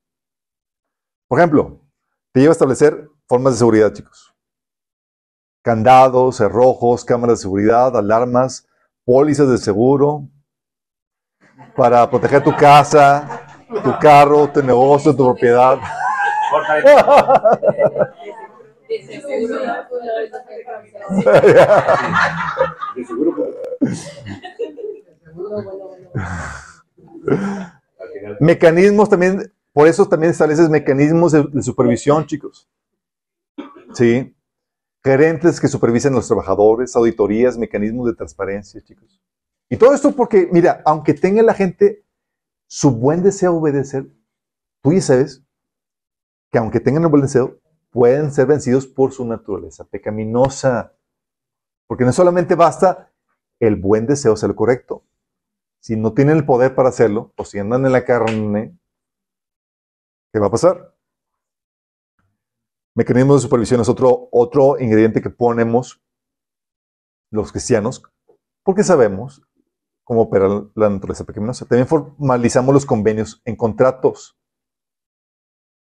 Por ejemplo, te lleva a establecer formas de seguridad, chicos candados, cerrojos, cámaras de seguridad, alarmas, pólizas de seguro. para proteger tu casa, tu carro, tu negocio, tu propiedad. Mecanismos también, por eso también estableces mecanismos de supervisión, chicos. Sí. Gerentes que supervisen a los trabajadores, auditorías, mecanismos de transparencia, chicos. Y todo esto porque, mira, aunque tenga la gente su buen deseo de obedecer, tú ya sabes que aunque tengan el buen deseo, pueden ser vencidos por su naturaleza pecaminosa. Porque no solamente basta el buen deseo ser correcto. Si no tienen el poder para hacerlo, o si andan en la carne, ¿qué va a pasar? Mecanismos de supervisión es otro, otro ingrediente que ponemos los cristianos, porque sabemos cómo opera la naturaleza pecaminosa. También formalizamos los convenios en contratos.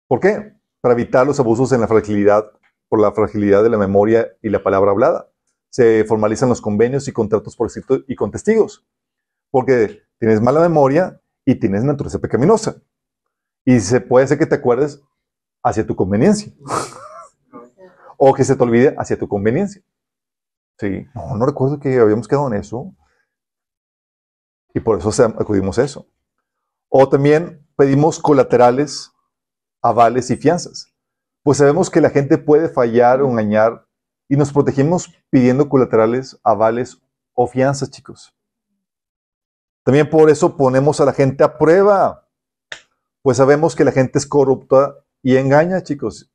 ¿Por qué? Para evitar los abusos en la fragilidad, por la fragilidad de la memoria y la palabra hablada. Se formalizan los convenios y contratos por escrito y con testigos. Porque tienes mala memoria y tienes naturaleza pecaminosa. Y se puede ser que te acuerdes hacia tu conveniencia. O que se te olvide hacia tu conveniencia. Sí, no, no recuerdo que habíamos quedado en eso. Y por eso acudimos a eso. O también pedimos colaterales, avales y fianzas. Pues sabemos que la gente puede fallar o engañar y nos protegemos pidiendo colaterales, avales o fianzas, chicos. También por eso ponemos a la gente a prueba. Pues sabemos que la gente es corrupta y engaña, chicos.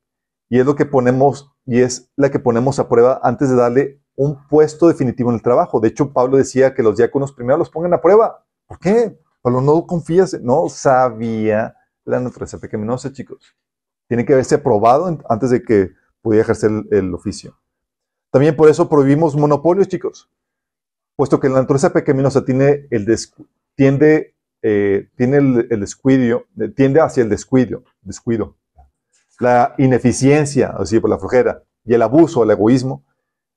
Y es lo que ponemos, y es la que ponemos a prueba antes de darle un puesto definitivo en el trabajo. De hecho, Pablo decía que los diáconos primero los pongan a prueba. ¿Por qué? Pablo no confías, no sabía la naturaleza pecaminosa, chicos. Tiene que haberse aprobado antes de que pudiera ejercer el, oficio. También por eso prohibimos monopolios, chicos. Puesto que la naturaleza pecaminosa tiene el tiende, eh, tiene el, el descuido, eh, tiende hacia el descuido, descuido. La ineficiencia, así por la flojera, y el abuso, el egoísmo,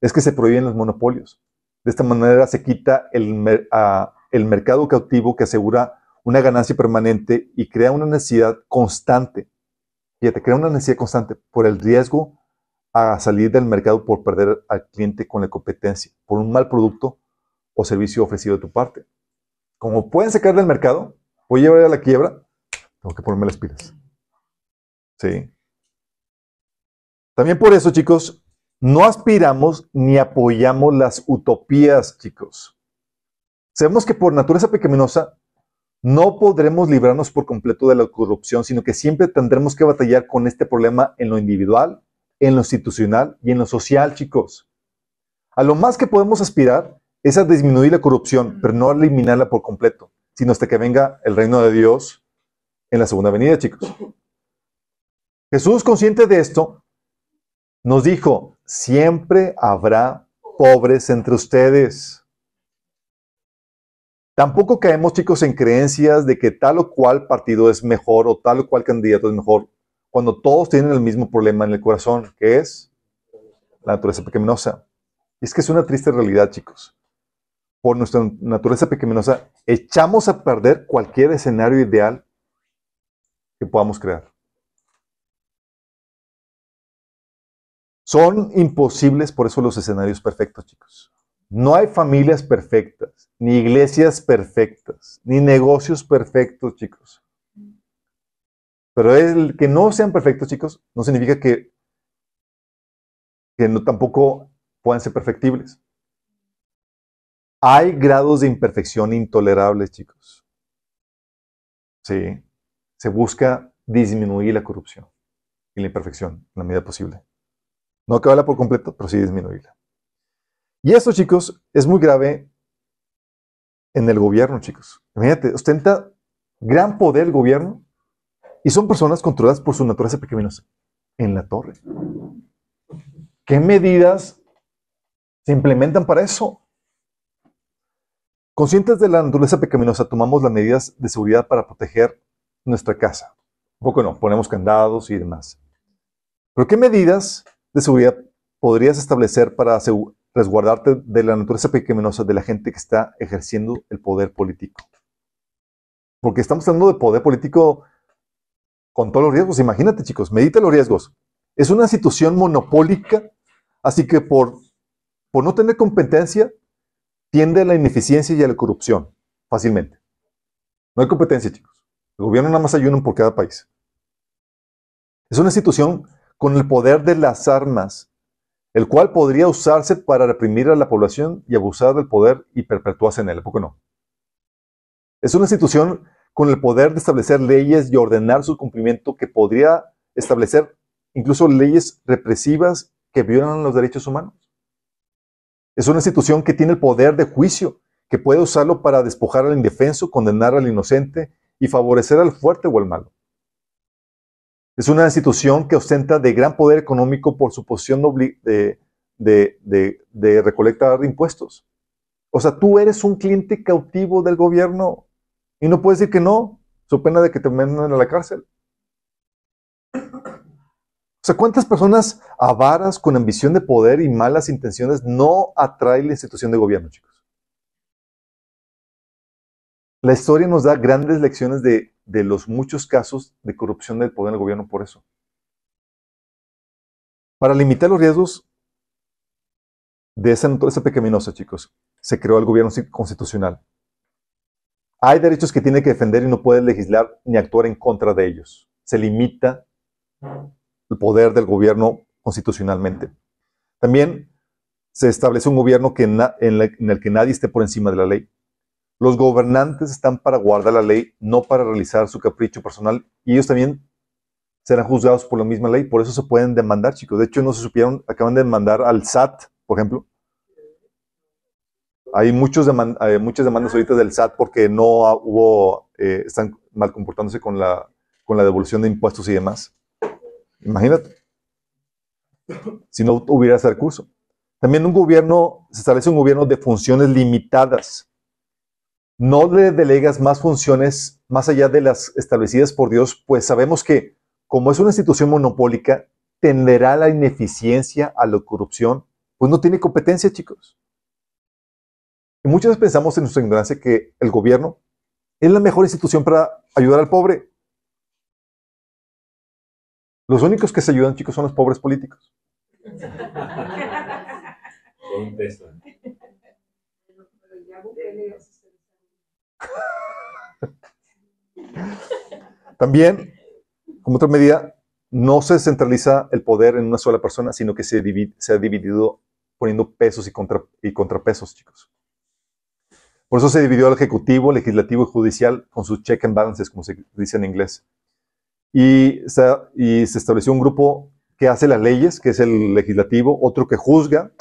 es que se prohíben los monopolios. De esta manera se quita el mercado cautivo que asegura una ganancia permanente y crea una necesidad constante. Fíjate, crea una necesidad constante por el riesgo a salir del mercado por perder al cliente con la competencia, por un mal producto o servicio ofrecido de tu parte. Como pueden sacar del mercado, voy a llevar a la quiebra, tengo que ponerme las pilas. Sí. También por eso, chicos, no aspiramos ni apoyamos las utopías, chicos. Sabemos que por naturaleza pecaminosa no podremos librarnos por completo de la corrupción, sino que siempre tendremos que batallar con este problema en lo individual, en lo institucional y en lo social, chicos. A lo más que podemos aspirar es a disminuir la corrupción, pero no eliminarla por completo, sino hasta que venga el reino de Dios en la segunda venida, chicos. Jesús, consciente de esto, nos dijo, siempre habrá pobres entre ustedes. Tampoco caemos, chicos, en creencias de que tal o cual partido es mejor o tal o cual candidato es mejor, cuando todos tienen el mismo problema en el corazón, que es la naturaleza pecaminosa. Y es que es una triste realidad, chicos. Por nuestra naturaleza pecaminosa, echamos a perder cualquier escenario ideal que podamos crear. Son imposibles, por eso, los escenarios perfectos, chicos. No hay familias perfectas, ni iglesias perfectas, ni negocios perfectos, chicos. Pero el que no sean perfectos, chicos, no significa que, que no, tampoco puedan ser perfectibles. Hay grados de imperfección intolerables, chicos. Sí. Se busca disminuir la corrupción y la imperfección en la medida posible. No acabarla por completo, pero sí disminuirla. Y esto, chicos, es muy grave en el gobierno, chicos. Imagínate, ostenta gran poder el gobierno y son personas controladas por su naturaleza pecaminosa en la torre. ¿Qué medidas se implementan para eso? Conscientes de la naturaleza pecaminosa, tomamos las medidas de seguridad para proteger nuestra casa. Un poco no, ponemos candados y demás. Pero ¿qué medidas de seguridad podrías establecer para resguardarte de la naturaleza pecaminosa de la gente que está ejerciendo el poder político? Porque estamos hablando de poder político con todos los riesgos. Imagínate, chicos, medita los riesgos. Es una institución monopólica, así que por, por no tener competencia, tiende a la ineficiencia y a la corrupción fácilmente. No hay competencia, chicos. El gobierno nada más ayuda por cada país. Es una institución con el poder de las armas, el cual podría usarse para reprimir a la población y abusar del poder y perpetuarse en él. ¿A poco no? Es una institución con el poder de establecer leyes y ordenar su cumplimiento que podría establecer incluso leyes represivas que violan los derechos humanos. Es una institución que tiene el poder de juicio, que puede usarlo para despojar al indefenso, condenar al inocente y favorecer al fuerte o al malo. Es una institución que ostenta de gran poder económico por su posición de, de, recolectar impuestos. O sea, tú eres un cliente cautivo del gobierno. Y no puedes decir que no, su pena de que te manden a la cárcel. O sea, ¿cuántas personas avaras con ambición de poder y malas intenciones no atrae la institución de gobierno, chicos? La historia nos da grandes lecciones de, de los muchos casos de corrupción del poder del gobierno por eso. Para limitar los riesgos de esa naturaleza pecaminosa, chicos, se creó el gobierno constitucional. Hay derechos que tiene que defender y no puede legislar ni actuar en contra de ellos. Se limita el poder del gobierno constitucionalmente. También se establece un gobierno que en, el que nadie esté por encima de la ley. Los gobernantes están para guardar la ley, no para realizar su capricho personal, y ellos también serán juzgados por la misma ley, por eso se pueden demandar, chicos. De hecho, no se supieron, acaban de demandar al SAT, por ejemplo, hay muchos muchas demandas ahorita del SAT porque no hubo, eh, están mal comportándose con la, con la devolución de impuestos y demás. Imagínate. Si no hubiera ese recurso. También un gobierno, se establece un gobierno de funciones limitadas. No le delegas más funciones más allá de las establecidas por Dios, pues sabemos que como es una institución monopólica, tenderá a la ineficiencia, a la corrupción, pues no tiene competencia, chicos. Y muchas veces pensamos en nuestra ignorancia que el gobierno es la mejor institución para ayudar al pobre. Los únicos que se ayudan, chicos, son los pobres políticos. También, como otra medida, no se centraliza el poder en una sola persona, sino que se, ha dividido poniendo pesos y, contrapesos, chicos. Por eso se dividió el Ejecutivo, Legislativo y Judicial con sus check and balances, como se dice en inglés. Y se, estableció un grupo que hace las leyes, que es el Legislativo, otro que juzga,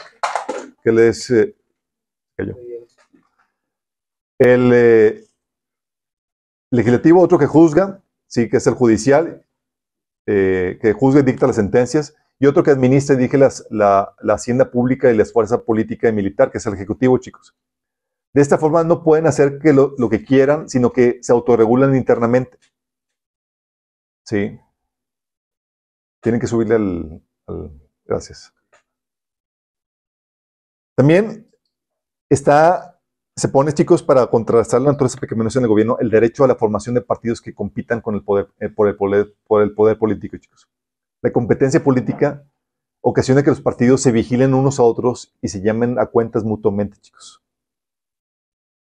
que les... Eh, el eh, Legislativo, otro que juzga, sí, que es el Judicial, eh, que juzga y dicta las sentencias, y otro que administra y dirige la, la hacienda pública y la fuerza política y militar, que es el Ejecutivo, chicos. De esta forma no pueden hacer que lo, que quieran, sino que se autorregulan internamente. Sí. Tienen que subirle al, Gracias. También está, se pone, chicos, para contrastar la naturaleza pecaminosa en el gobierno, el derecho a la formación de partidos que compitan con el poder, eh, por, el poder, por el poder político, chicos. La competencia política ocasiona que los partidos se vigilen unos a otros y se llamen a cuentas mutuamente, chicos.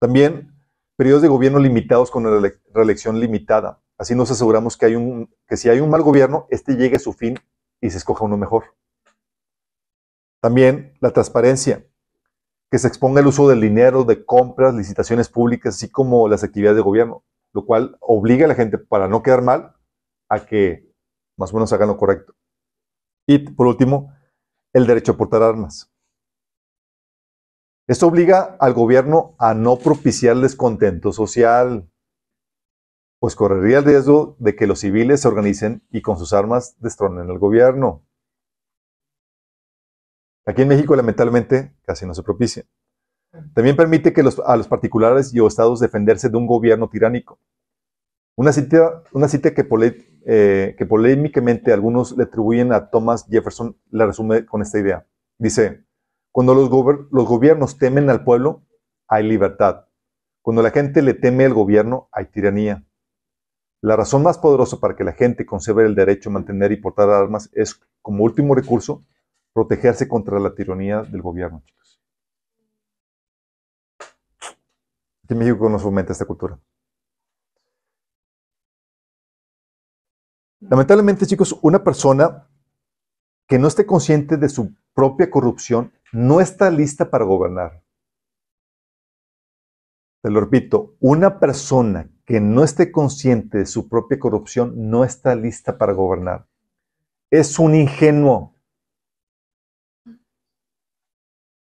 También periodos de gobierno limitados con la reelección limitada. Así nos aseguramos que, hay un, que si hay un mal gobierno, este llegue a su fin y se escoja uno mejor. También la transparencia, que se exponga el uso del dinero, de compras, licitaciones públicas, así como las actividades de gobierno, lo cual obliga a la gente, para no quedar mal, a que más o menos hagan lo correcto. Y por último, el derecho a portar armas. Esto obliga al gobierno a no propiciar descontento social, pues correría el riesgo de que los civiles se organicen y con sus armas destronen al gobierno. Aquí en México, lamentablemente, casi no se propicia. También permite que a los particulares y o estados defenderse de un gobierno tiránico. Una cita, una cita que, eh, que polémicamente algunos le atribuyen a Thomas Jefferson la resume con esta idea. Dice, cuando los, gobiernos temen al pueblo, hay libertad. Cuando la gente le teme al gobierno, hay tiranía. La razón más poderosa para que la gente conserve el derecho a mantener y portar armas es, como último recurso, protegerse contra la tiranía del gobierno, chicos. Aquí en México no fomenta esta cultura. Lamentablemente, chicos, una persona que no esté consciente de su propia corrupción no está lista para gobernar. Te lo repito, una persona que no esté consciente de su propia corrupción no está lista para gobernar. Es un ingenuo.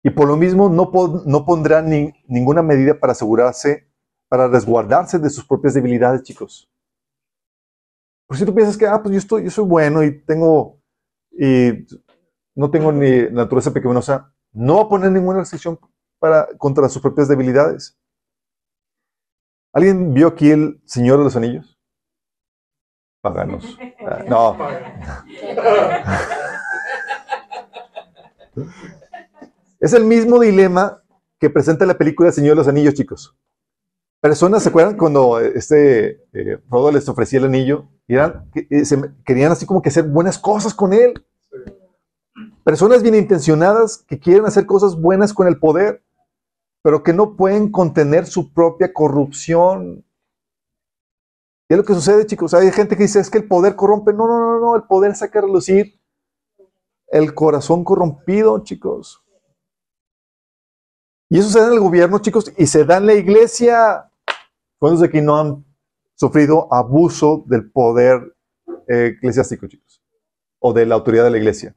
Y por lo mismo no, no pondrá ni, ninguna medida para asegurarse, para resguardarse de sus propias debilidades, chicos. Por si tú piensas que, ah, pues yo, estoy, yo soy bueno y tengo, y no tengo ni naturaleza pequeñosa, no va a poner ninguna restricción para, contra sus propias debilidades. ¿Alguien vio aquí el Señor de los Anillos? Paganos. Ah, no. Es el mismo dilema que presenta la película El Señor de los Anillos, chicos. Personas, ¿se acuerdan cuando este eh, les ofrecía el anillo? Y eh, querían así como que hacer buenas cosas con él. Personas bien intencionadas que quieren hacer cosas buenas con el poder, pero que no pueden contener su propia corrupción. Y es lo que sucede, chicos. Hay gente que dice, es que el poder corrompe. No, no, no, no, el poder saca a relucir el corazón corrompido, chicos. Y eso se da en el gobierno, chicos, y se da en la iglesia. ¿Cuántos de aquí no han sufrido abuso del poder eh, eclesiástico, chicos? O de la autoridad de la iglesia.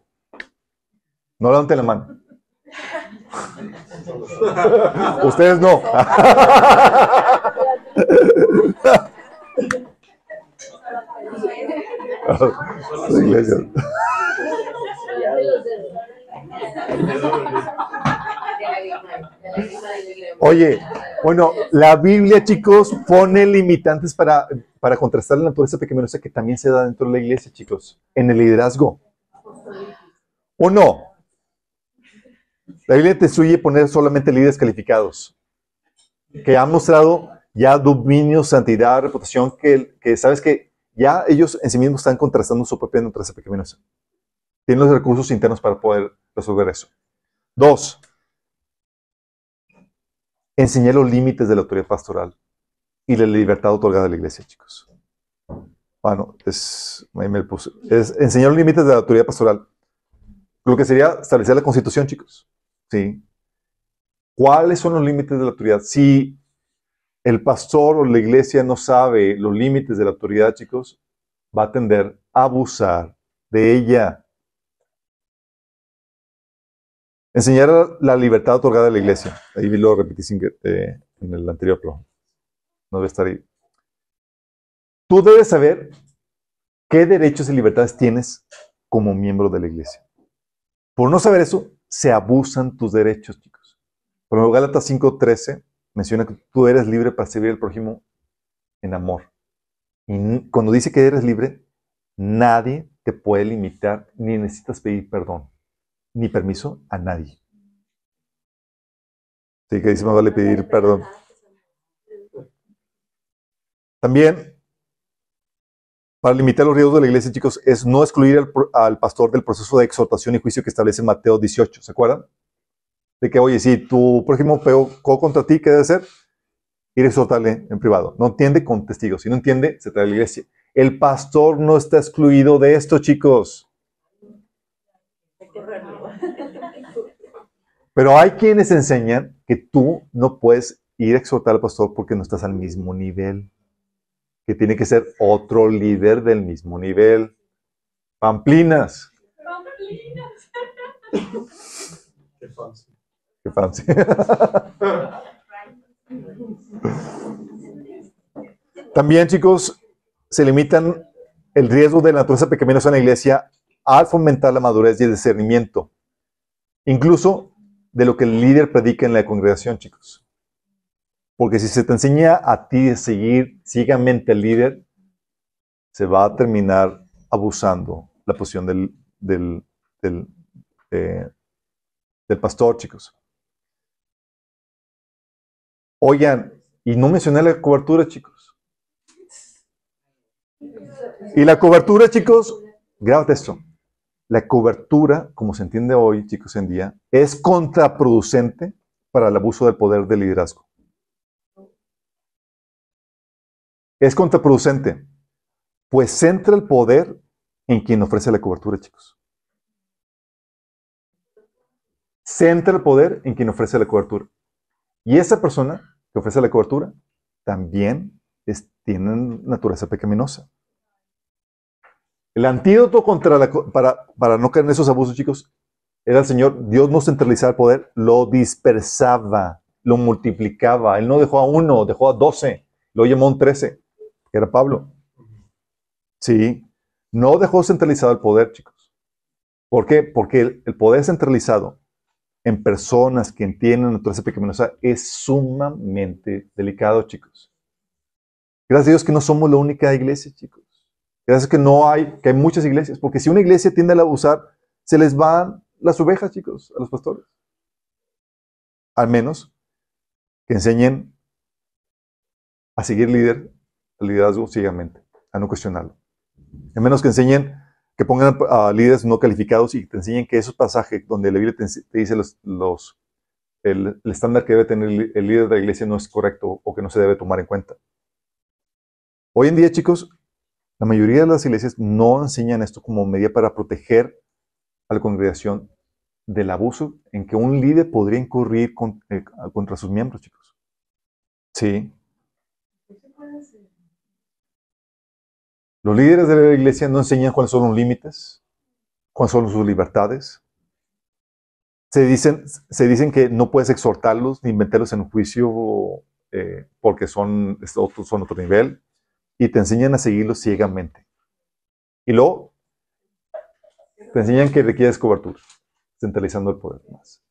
No levanten la mano. Ustedes no. Oye, bueno, la Biblia, chicos, pone limitantes para, para contrastar la naturaleza pequeñosa que también se da dentro de la iglesia, chicos, en el liderazgo. ¿O no? La Biblia te instruye poner solamente líderes calificados, que han mostrado ya dominio, santidad, reputación, que, que sabes que ya ellos en sí mismos están contrastando su propia naturaleza pequeñosa. Tienen los recursos internos para poder resolver eso. Dos, enseñar los límites de la autoridad pastoral y la libertad otorgada a la iglesia, chicos. Bueno, es, es enseñar los límites de la autoridad pastoral. Lo que sería establecer la constitución, chicos. ¿Sí? ¿Cuáles son los límites de la autoridad? Si el pastor o la iglesia no sabe los límites de la autoridad, chicos, va a tender a abusar de ella. Enseñar la libertad otorgada a la iglesia. Ahí lo repetí sin eh, en el anterior programa. No debe estar ahí. Tú debes saber qué derechos y libertades tienes como miembro de la iglesia. Por no saber eso, se abusan tus derechos, chicos. Por ejemplo, Gálatas 5.13 menciona que tú eres libre para servir al prójimo en amor. Y cuando dice que eres libre, nadie te puede limitar, ni necesitas pedir perdón, ni permiso a nadie. Sí, que dice, me vale pedir perdón. También para limitar los riesgos de la iglesia, chicos, es no excluir al, pastor del proceso de exhortación y juicio que establece Mateo 18. ¿Se acuerdan? De que, oye, si tu prójimo pegó contra ti, ¿qué debe hacer? Ir a exhortarle en privado. No entiende con testigos. Si no entiende, se trae a la iglesia. El pastor no está excluido de esto, chicos. Pero hay quienes enseñan que tú no puedes ir a exhortar al pastor porque no estás al mismo nivel que tiene que ser otro líder del mismo nivel. Pamplinas. Pamplinas. Qué fancy. Qué fancy. También, chicos, se limitan el riesgo de la naturaleza pequeñosa en la iglesia al fomentar la madurez y el discernimiento, incluso de lo que el líder predica en la congregación, chicos. Porque si se te enseña a ti a seguir ciegamente al líder, se va a terminar abusando la posición del, del, del, eh, pastor, chicos. Oigan, Y no mencioné la cobertura, chicos. Y la cobertura, chicos, grábate esto. La cobertura, como se entiende hoy, chicos, en día, es contraproducente para el abuso del poder del liderazgo. Es contraproducente, pues centra el poder en quien ofrece la cobertura, chicos. Centra el poder en quien ofrece la cobertura. Y esa persona que ofrece la cobertura también tiene naturaleza pecaminosa. El antídoto contra la, para, para no caer en esos abusos, chicos, era el Señor. Dios no centralizaba el poder, lo dispersaba, lo multiplicaba. Él no dejó a uno, dejó a doce, lo llamó un trece, que era Pablo. Sí, no dejó centralizado el poder, chicos. ¿Por qué? Porque el, el poder centralizado en personas que entienden naturaleza pecaminosa es sumamente delicado, chicos. Gracias a Dios que no somos la única iglesia, chicos. Gracias que no hay, que hay muchas iglesias, porque si una iglesia tiende a abusar, se les van las ovejas, chicos, a los pastores. Al menos que enseñen a seguir líder, el liderazgo ciegamente, a no cuestionarlo. Al menos que enseñen, que pongan a líderes no calificados y te enseñen que esos pasajes donde la Biblia te, dice los, los el, el, estándar que debe tener el líder de la iglesia no es correcto o que no se debe tomar en cuenta. Hoy en día, chicos, la mayoría de las iglesias no enseñan esto como medida para proteger a la congregación del abuso en que un líder podría incurrir eh, contra sus miembros, chicos. Sí. Los líderes de la iglesia no enseñan cuáles son los límites, cuáles son sus libertades. Se dicen, se dicen que no puedes exhortarlos ni meterlos en un juicio eh, porque son otro nivel y te enseñan a seguirlos ciegamente. Y luego te enseñan que requieres cobertura, centralizando el poder más.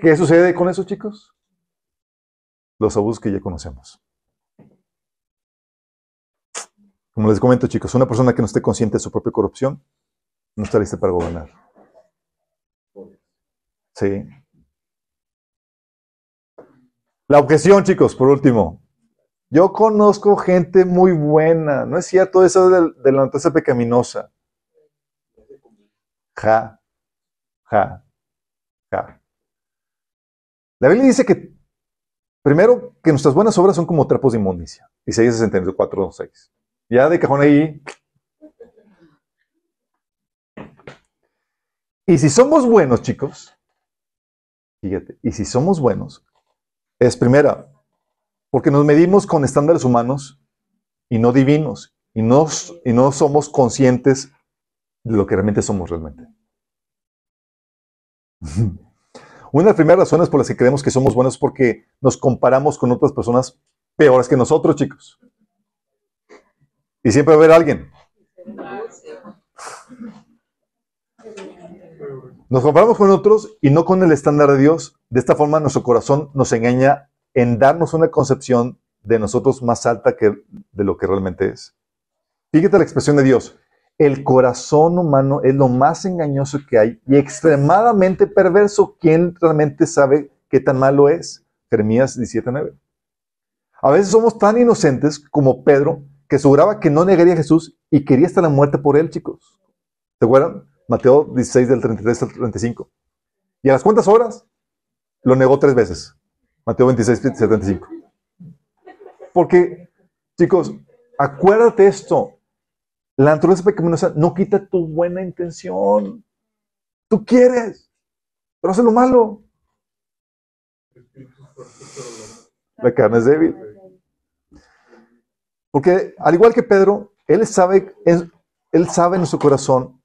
¿Qué sucede con eso, chicos? Los abusos que ya conocemos. Como les comento, chicos, una persona que no esté consciente de su propia corrupción no está lista para gobernar. Sí. La objeción, chicos, por último. Yo conozco gente muy buena. No es cierto eso de, de la naturaleza pecaminosa. Ja, ja, ja. La Biblia dice que, primero, que nuestras buenas obras son como trapos de inmundicia. Isaías 64, 6. Ya de cajón ahí. Y si somos buenos, chicos, fíjate, y si somos buenos, es primera, porque nos medimos con estándares humanos y no divinos, y no, y no somos conscientes de lo que realmente somos realmente. Una de las primeras razones por las que creemos que somos buenos es porque nos comparamos con otras personas peores que nosotros, chicos. Y siempre va a haber alguien. Nos comparamos con otros y no con el estándar de Dios. De esta forma nuestro corazón nos engaña en darnos una concepción de nosotros más alta que de lo que realmente es. Fíjate la expresión de Dios. El corazón humano es lo más engañoso que hay y extremadamente perverso. ¿Quién realmente sabe qué tan malo es? Jeremías 17:9. A veces somos tan inocentes como Pedro, que aseguraba que no negaría a Jesús y quería hasta la muerte por él, chicos. ¿Se acuerdan? Mateo 16 del 33 al 35. ¿Y a las cuántas horas? Lo negó tres veces. Mateo 26, 75. Porque, chicos, acuérdate esto. La naturaleza pecaminosa no quita tu buena intención. Tú quieres, pero hace lo malo. La carne es débil. Porque al igual que Pedro, él sabe, él sabe en su corazón.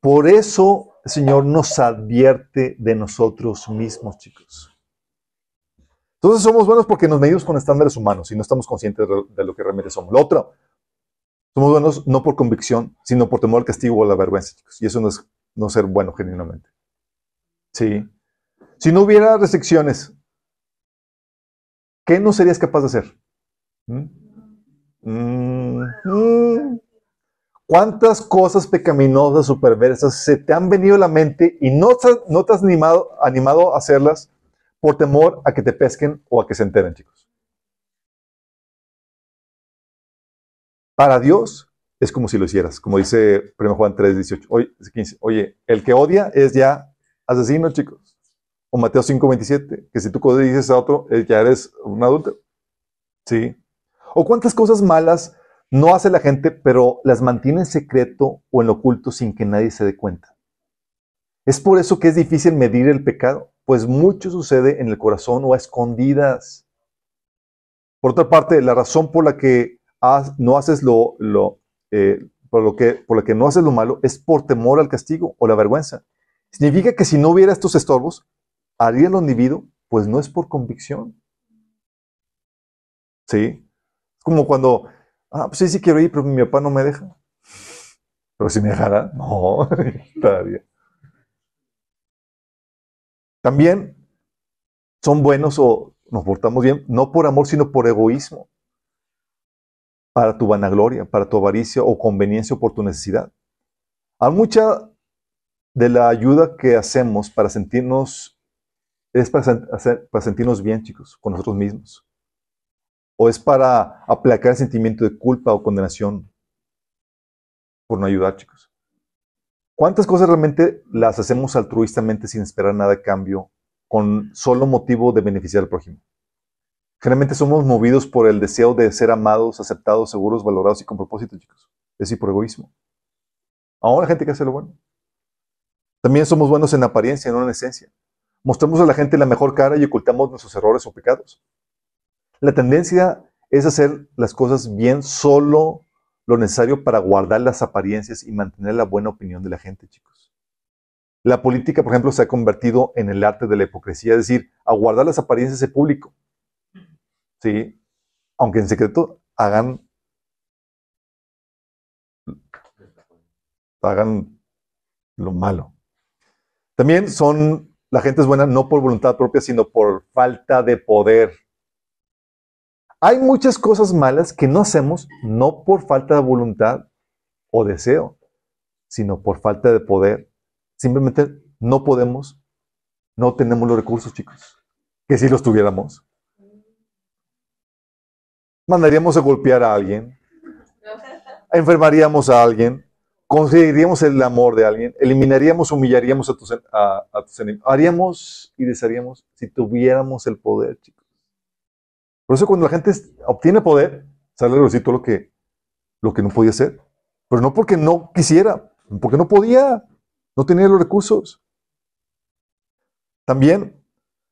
Por eso el Señor nos advierte de nosotros mismos, chicos. Entonces somos buenos porque nos medimos con estándares humanos y no estamos conscientes de lo que realmente somos. Lo otro, somos buenos no por convicción, sino por temor al castigo o a la vergüenza, chicos. Y eso no es no ser bueno genuinamente. Sí. Si no hubiera restricciones, ¿qué no serías capaz de hacer? ¿Mm? Mm, mm. ¿Cuántas cosas pecaminosas o perversas se te han venido a la mente y no, no te has animado, animado a hacerlas por temor a que te pesquen o a que se enteren, chicos? Para Dios es como si lo hicieras, como dice 1 Juan 3, 18. Oye, 15. Oye, el que odia es ya asesino, chicos. O Mateo 5, 27, que si tú dices a otro, eh, ya eres un adulto. ¿Sí? O cuántas cosas malas no hace la gente, pero las mantiene en secreto o en lo oculto sin que nadie se dé cuenta. Es por eso que es difícil medir el pecado, pues mucho sucede en el corazón o a escondidas. Por otra parte, la razón por la que no haces lo, eh, por, lo que, por la que no haces lo malo es por temor al castigo o la vergüenza. Significa que si no hubiera estos estorbos, haría lo individuo, pues no es por convicción. ¿Sí? Como cuando, ah, pues sí, sí quiero ir, pero mi papá no me deja. Pero si me dejara, no, todavía. También son buenos o nos portamos bien, no por amor, sino por egoísmo para tu vanagloria, para tu avaricia o conveniencia o por tu necesidad. Hay mucha de la ayuda que hacemos para sentirnos, es para, para sentirnos bien, chicos, con nosotros mismos. O es para aplacar el sentimiento de culpa o condenación por no ayudar, chicos. ¿Cuántas cosas realmente las hacemos altruistamente sin esperar nada a cambio, con solo motivo de beneficiar al prójimo? Generalmente somos movidos por el deseo de ser amados, aceptados, seguros, valorados y con propósito, chicos. Es decir, por egoísmo. Ahora la gente que hace lo bueno. También somos buenos en apariencia, no en esencia. Mostramos a la gente la mejor cara y ocultamos nuestros errores o pecados. La tendencia es hacer las cosas bien solo lo necesario para guardar las apariencias y mantener la buena opinión de la gente, chicos. La política, por ejemplo, se ha convertido en el arte de la hipocresía, es decir, a guardar las apariencias de público. ¿sí? Aunque en secreto hagan, hagan lo malo. También son, la gente es buena no por voluntad propia, sino por falta de poder. Hay muchas cosas malas que no hacemos no por falta de voluntad o deseo, sino por falta de poder. Simplemente no podemos, no tenemos los recursos, chicos. Que si los tuviéramos, mandaríamos a golpear a alguien, enfermaríamos a alguien, conseguiríamos el amor de alguien, eliminaríamos, humillaríamos a tus, enemigos, haríamos y desharíamos si tuviéramos el poder, chicos. Por eso cuando la gente obtiene poder, sale a todo lo que, lo que no podía hacer. Pero no porque no quisiera, porque no podía, no tenía los recursos. También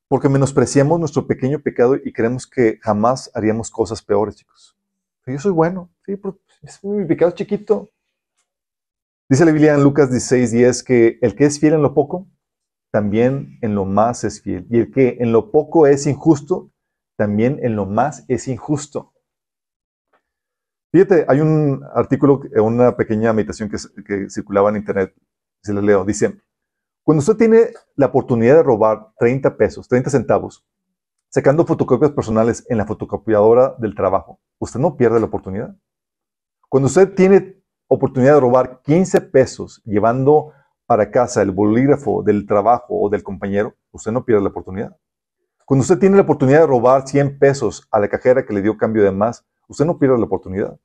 porque menospreciamos nuestro pequeño pecado y creemos que jamás haríamos cosas peores, chicos. yo soy bueno, sí, pero mi pecado es chiquito. Dice la Biblia en Lucas 16, 10 que el que es fiel en lo poco, también en lo más es fiel. Y el que en lo poco es injusto, también en lo más es injusto. Fíjate, hay un artículo, una pequeña meditación que, que circulaba en internet, se les leo, dice, cuando usted tiene la oportunidad de robar 30 pesos, 30 centavos, sacando fotocopias personales en la fotocopiadora del trabajo, usted no pierde la oportunidad. Cuando usted tiene oportunidad de robar 15 pesos llevando para casa el bolígrafo del trabajo o del compañero, usted no pierde la oportunidad. Cuando usted tiene la oportunidad de robar 100 pesos a la cajera que le dio cambio de más, usted no pierde la oportunidad.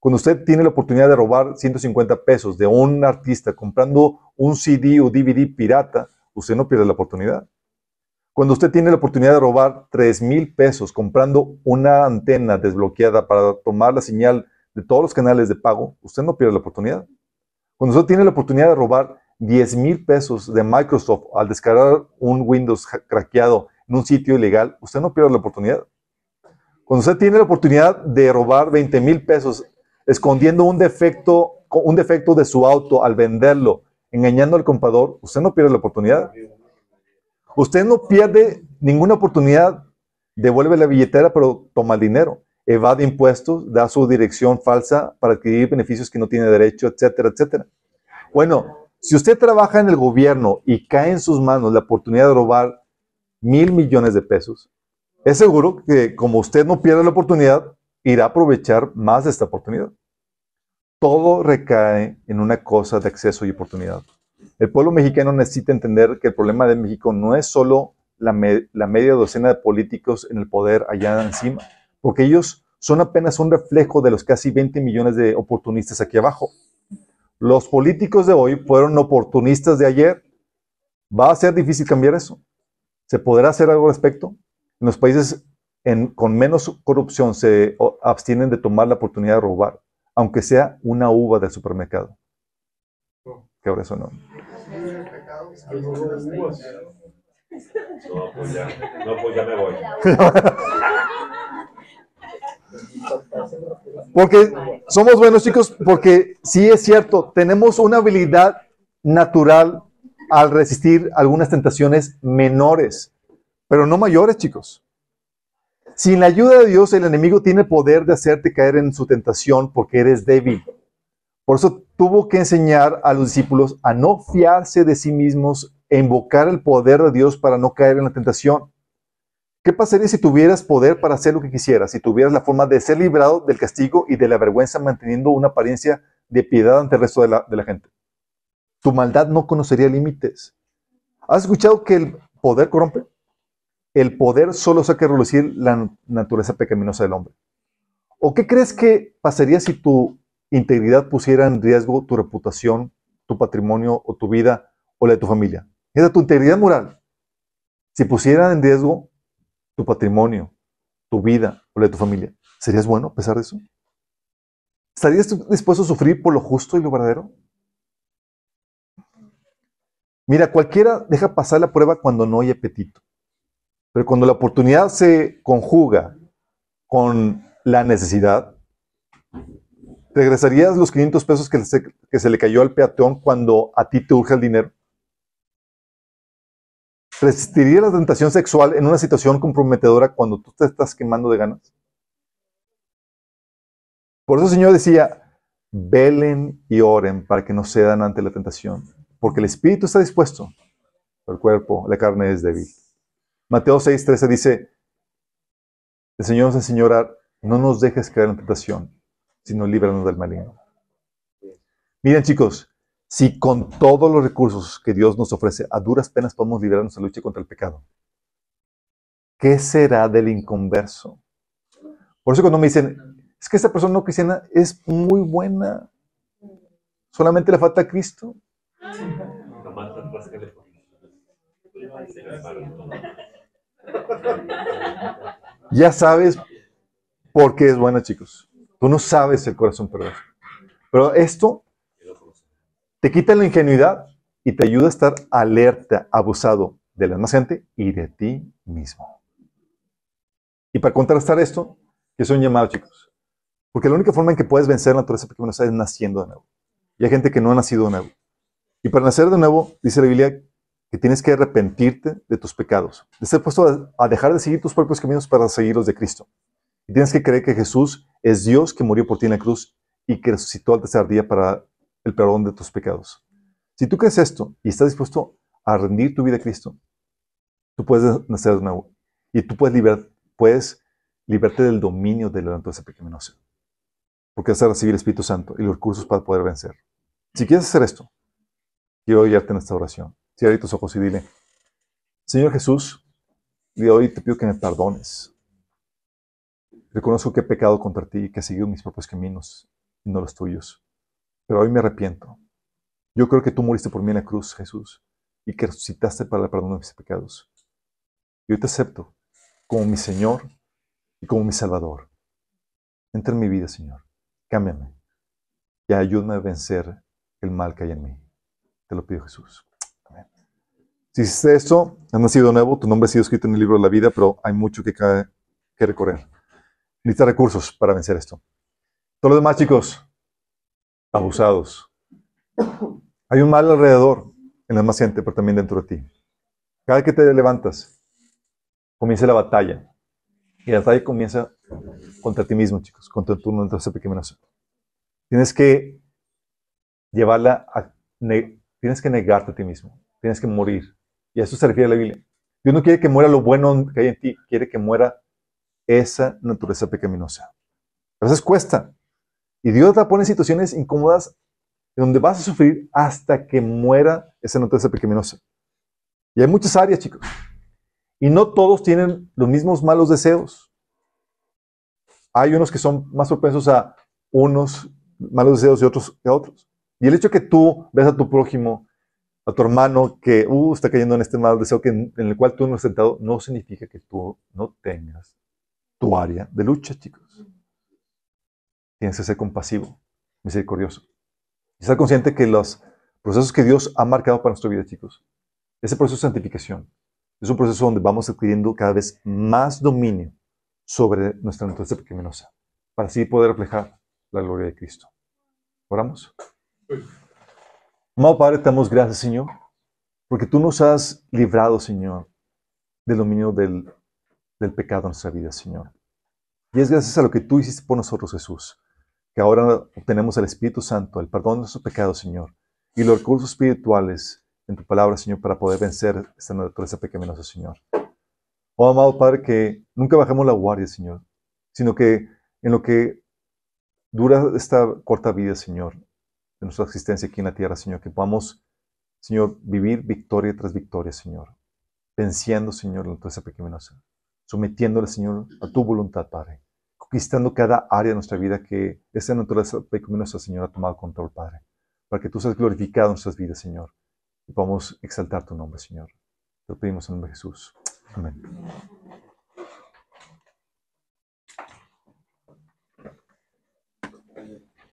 Cuando usted tiene la oportunidad de robar 150 pesos de un artista comprando un CD o DVD pirata, usted no pierde la oportunidad. Cuando usted tiene la oportunidad de robar 3 mil pesos comprando una antena desbloqueada para tomar la señal de todos los canales de pago, usted no pierde la oportunidad. Cuando usted tiene la oportunidad de robar 10 mil pesos de Microsoft al descargar un Windows craqueado en un sitio ilegal, usted no pierde la oportunidad. Cuando usted tiene la oportunidad de robar 20 mil pesos escondiendo un defecto, un defecto de su auto al venderlo, engañando al comprador, usted no pierde la oportunidad. Usted no pierde ninguna oportunidad, devuelve la billetera, pero toma el dinero, evade impuestos, da su dirección falsa para adquirir beneficios que no tiene derecho, etcétera, etcétera. Bueno, si usted trabaja en el gobierno y cae en sus manos la oportunidad de robar mil millones de pesos, es seguro que como usted no pierde la oportunidad, irá a aprovechar más de esta oportunidad. Todo recae en una cosa de acceso y oportunidad. El pueblo mexicano necesita entender que el problema de México no es solo la, media docena de políticos en el poder allá encima, porque ellos son apenas un reflejo de los casi 20 millones de oportunistas aquí abajo. Los políticos de hoy fueron oportunistas de ayer. ¿Va a ser difícil cambiar eso? ¿Se podrá hacer algo al respecto? En los países en- con menos corrupción se abstienen de tomar la oportunidad de robar, aunque sea una uva del supermercado. ¿Qué ahora eso no? No, pues ya, no, pues ya me voy. Porque somos buenos chicos, porque sí es cierto, tenemos una habilidad natural al resistir algunas tentaciones menores, pero no mayores, chicos. Sin la ayuda de Dios, el enemigo tiene poder de hacerte caer en su tentación porque eres débil. Por eso tuvo que enseñar a los discípulos a no fiarse de sí mismos e invocar el poder de Dios para no caer en la tentación. ¿Qué pasaría si tuvieras poder para hacer lo que quisieras? Si tuvieras la forma de ser librado del castigo y de la vergüenza manteniendo una apariencia de piedad ante el resto de la, de la gente. Tu maldad no conocería límites. ¿Has escuchado que el poder corrompe? El poder solo saca a relucir la naturaleza pecaminosa del hombre. ¿O qué crees que pasaría si tu integridad pusiera en riesgo tu reputación, tu patrimonio o tu vida o la de tu familia? Era tu integridad moral. Si pusiera en riesgo tu patrimonio, tu vida o la de tu familia, ¿serías bueno a pesar de eso? ¿Estarías dispuesto a sufrir por lo justo y lo verdadero? Mira, cualquiera deja pasar la prueba cuando no hay apetito. Pero cuando la oportunidad se conjuga con la necesidad, ¿regresarías los 500 pesos que se, le cayó al peatón cuando a ti te urge el dinero? ¿Resistirías la tentación sexual en una situación comprometedora cuando tú te estás quemando de ganas? Por eso Señor decía, velen y oren para que no cedan ante la tentación, porque el espíritu está dispuesto, pero el cuerpo, la carne es débil. Mateo 6:13 dice, el Señor nos enseñó no nos dejes caer en tentación, sino líbranos del maligno. Miren chicos, si con todos los recursos que Dios nos ofrece, a duras penas podemos librarnos de la lucha contra el pecado, ¿qué será del inconverso? Por eso cuando me dicen, es que esta persona no cristiana es muy buena, solamente le falta a Cristo. Ya sabes por qué es buena, chicos. Tú no sabes el corazón perverso. Pero esto te quita la ingenuidad y te ayuda a estar alerta, abusado de la demás gente y de ti mismo. Y para contrastar esto, soy un llamado, chicos. Porque la única forma en que puedes vencer la naturaleza pecaminosa es naciendo de nuevo. Y hay gente que no ha nacido de nuevo. Y para nacer de nuevo, dice la Biblia, que tienes que arrepentirte de tus pecados, de ser puesto a, dejar de seguir tus propios caminos para seguir los de Cristo. Y tienes que creer que Jesús es Dios que murió por ti en la cruz y que resucitó al tercer día para el perdón de tus pecados. Si tú crees esto y estás dispuesto a rendir tu vida a Cristo, tú puedes nacer de nuevo y tú puedes, puedes liberarte del dominio de la naturaleza pecaminosa. Porque vas a recibir el Espíritu Santo y los recursos para poder vencer. Si quieres hacer esto, quiero guiarte en esta oración. Cierra tus ojos y dile, Señor Jesús, de hoy te pido que me perdones. Reconozco que he pecado contra ti y que he seguido mis propios caminos y no los tuyos. Pero hoy me arrepiento. Yo creo que tú moriste por mí en la cruz, Jesús, y que resucitaste para el perdón de mis pecados. Y hoy te acepto como mi Señor y como mi Salvador. Entra en mi vida, Señor. Cámbiame y ayúdame a vencer el mal que hay en mí. Lo pido, Jesús. Si hiciste esto, has nacido nuevo, tu nombre ha sido escrito en el libro de la vida, pero hay mucho que, que recorrer. Necesitas recursos para vencer esto. Todos los demás, chicos, abusados. Hay un mal alrededor en la más gente, pero también dentro de ti. Cada que te levantas, comienza la batalla. Y la batalla comienza contra ti mismo, chicos, contra tu naturaleza pecaminosa. Tienes que llevarla a... tienes que negarte a ti mismo. Tienes que morir. Y a eso se refiere la Biblia. Dios no quiere que muera lo bueno que hay en ti, quiere que muera esa naturaleza pecaminosa. A veces cuesta. Y Dios te pone en situaciones incómodas en donde vas a sufrir hasta que muera esa naturaleza pecaminosa. Y hay muchas áreas, chicos. Y no todos tienen los mismos malos deseos. hay unos que son más propensos a unos malos deseos y otros que a otros. Y el hecho que tú ves a tu prójimo, a tu hermano que uh, está cayendo en este mal deseo que, en, el cual tú no has sentado, no significa que tú no tengas tu área de lucha, chicos. Tienes que ser compasivo, misericordioso. Y estar consciente que los procesos que Dios ha marcado para nuestra vida, chicos, ese proceso de santificación es un proceso donde vamos adquiriendo cada vez más dominio sobre nuestra naturaleza pequeñosa, para así poder reflejar la gloria de Cristo. Oramos. Amado Padre, te damos gracias, Señor, porque tú nos has librado, Señor, del dominio del, del pecado en nuestra vida, Señor. Y es gracias a lo que tú hiciste por nosotros, Jesús, que ahora obtenemos el Espíritu Santo, el perdón de nuestros pecados, Señor, y los recursos espirituales en tu palabra, Señor, para poder vencer esta naturaleza pecaminosa, Señor. Oh, amado Padre, que nunca bajemos la guardia, Señor, sino que en lo que dura esta corta vida, Señor, de nuestra existencia aquí en la tierra, Señor, que podamos, Señor, vivir victoria tras victoria, Señor, venciendo, Señor, la naturaleza pecaminosa, sometiéndole, Señor, a tu voluntad, Padre, conquistando cada área de nuestra vida que esa naturaleza pecaminosa, Señor, ha tomado control, Padre, para que tú seas glorificado en nuestras vidas, Señor, y podamos exaltar tu nombre, Señor. Te lo pedimos en el nombre de Jesús. Amén.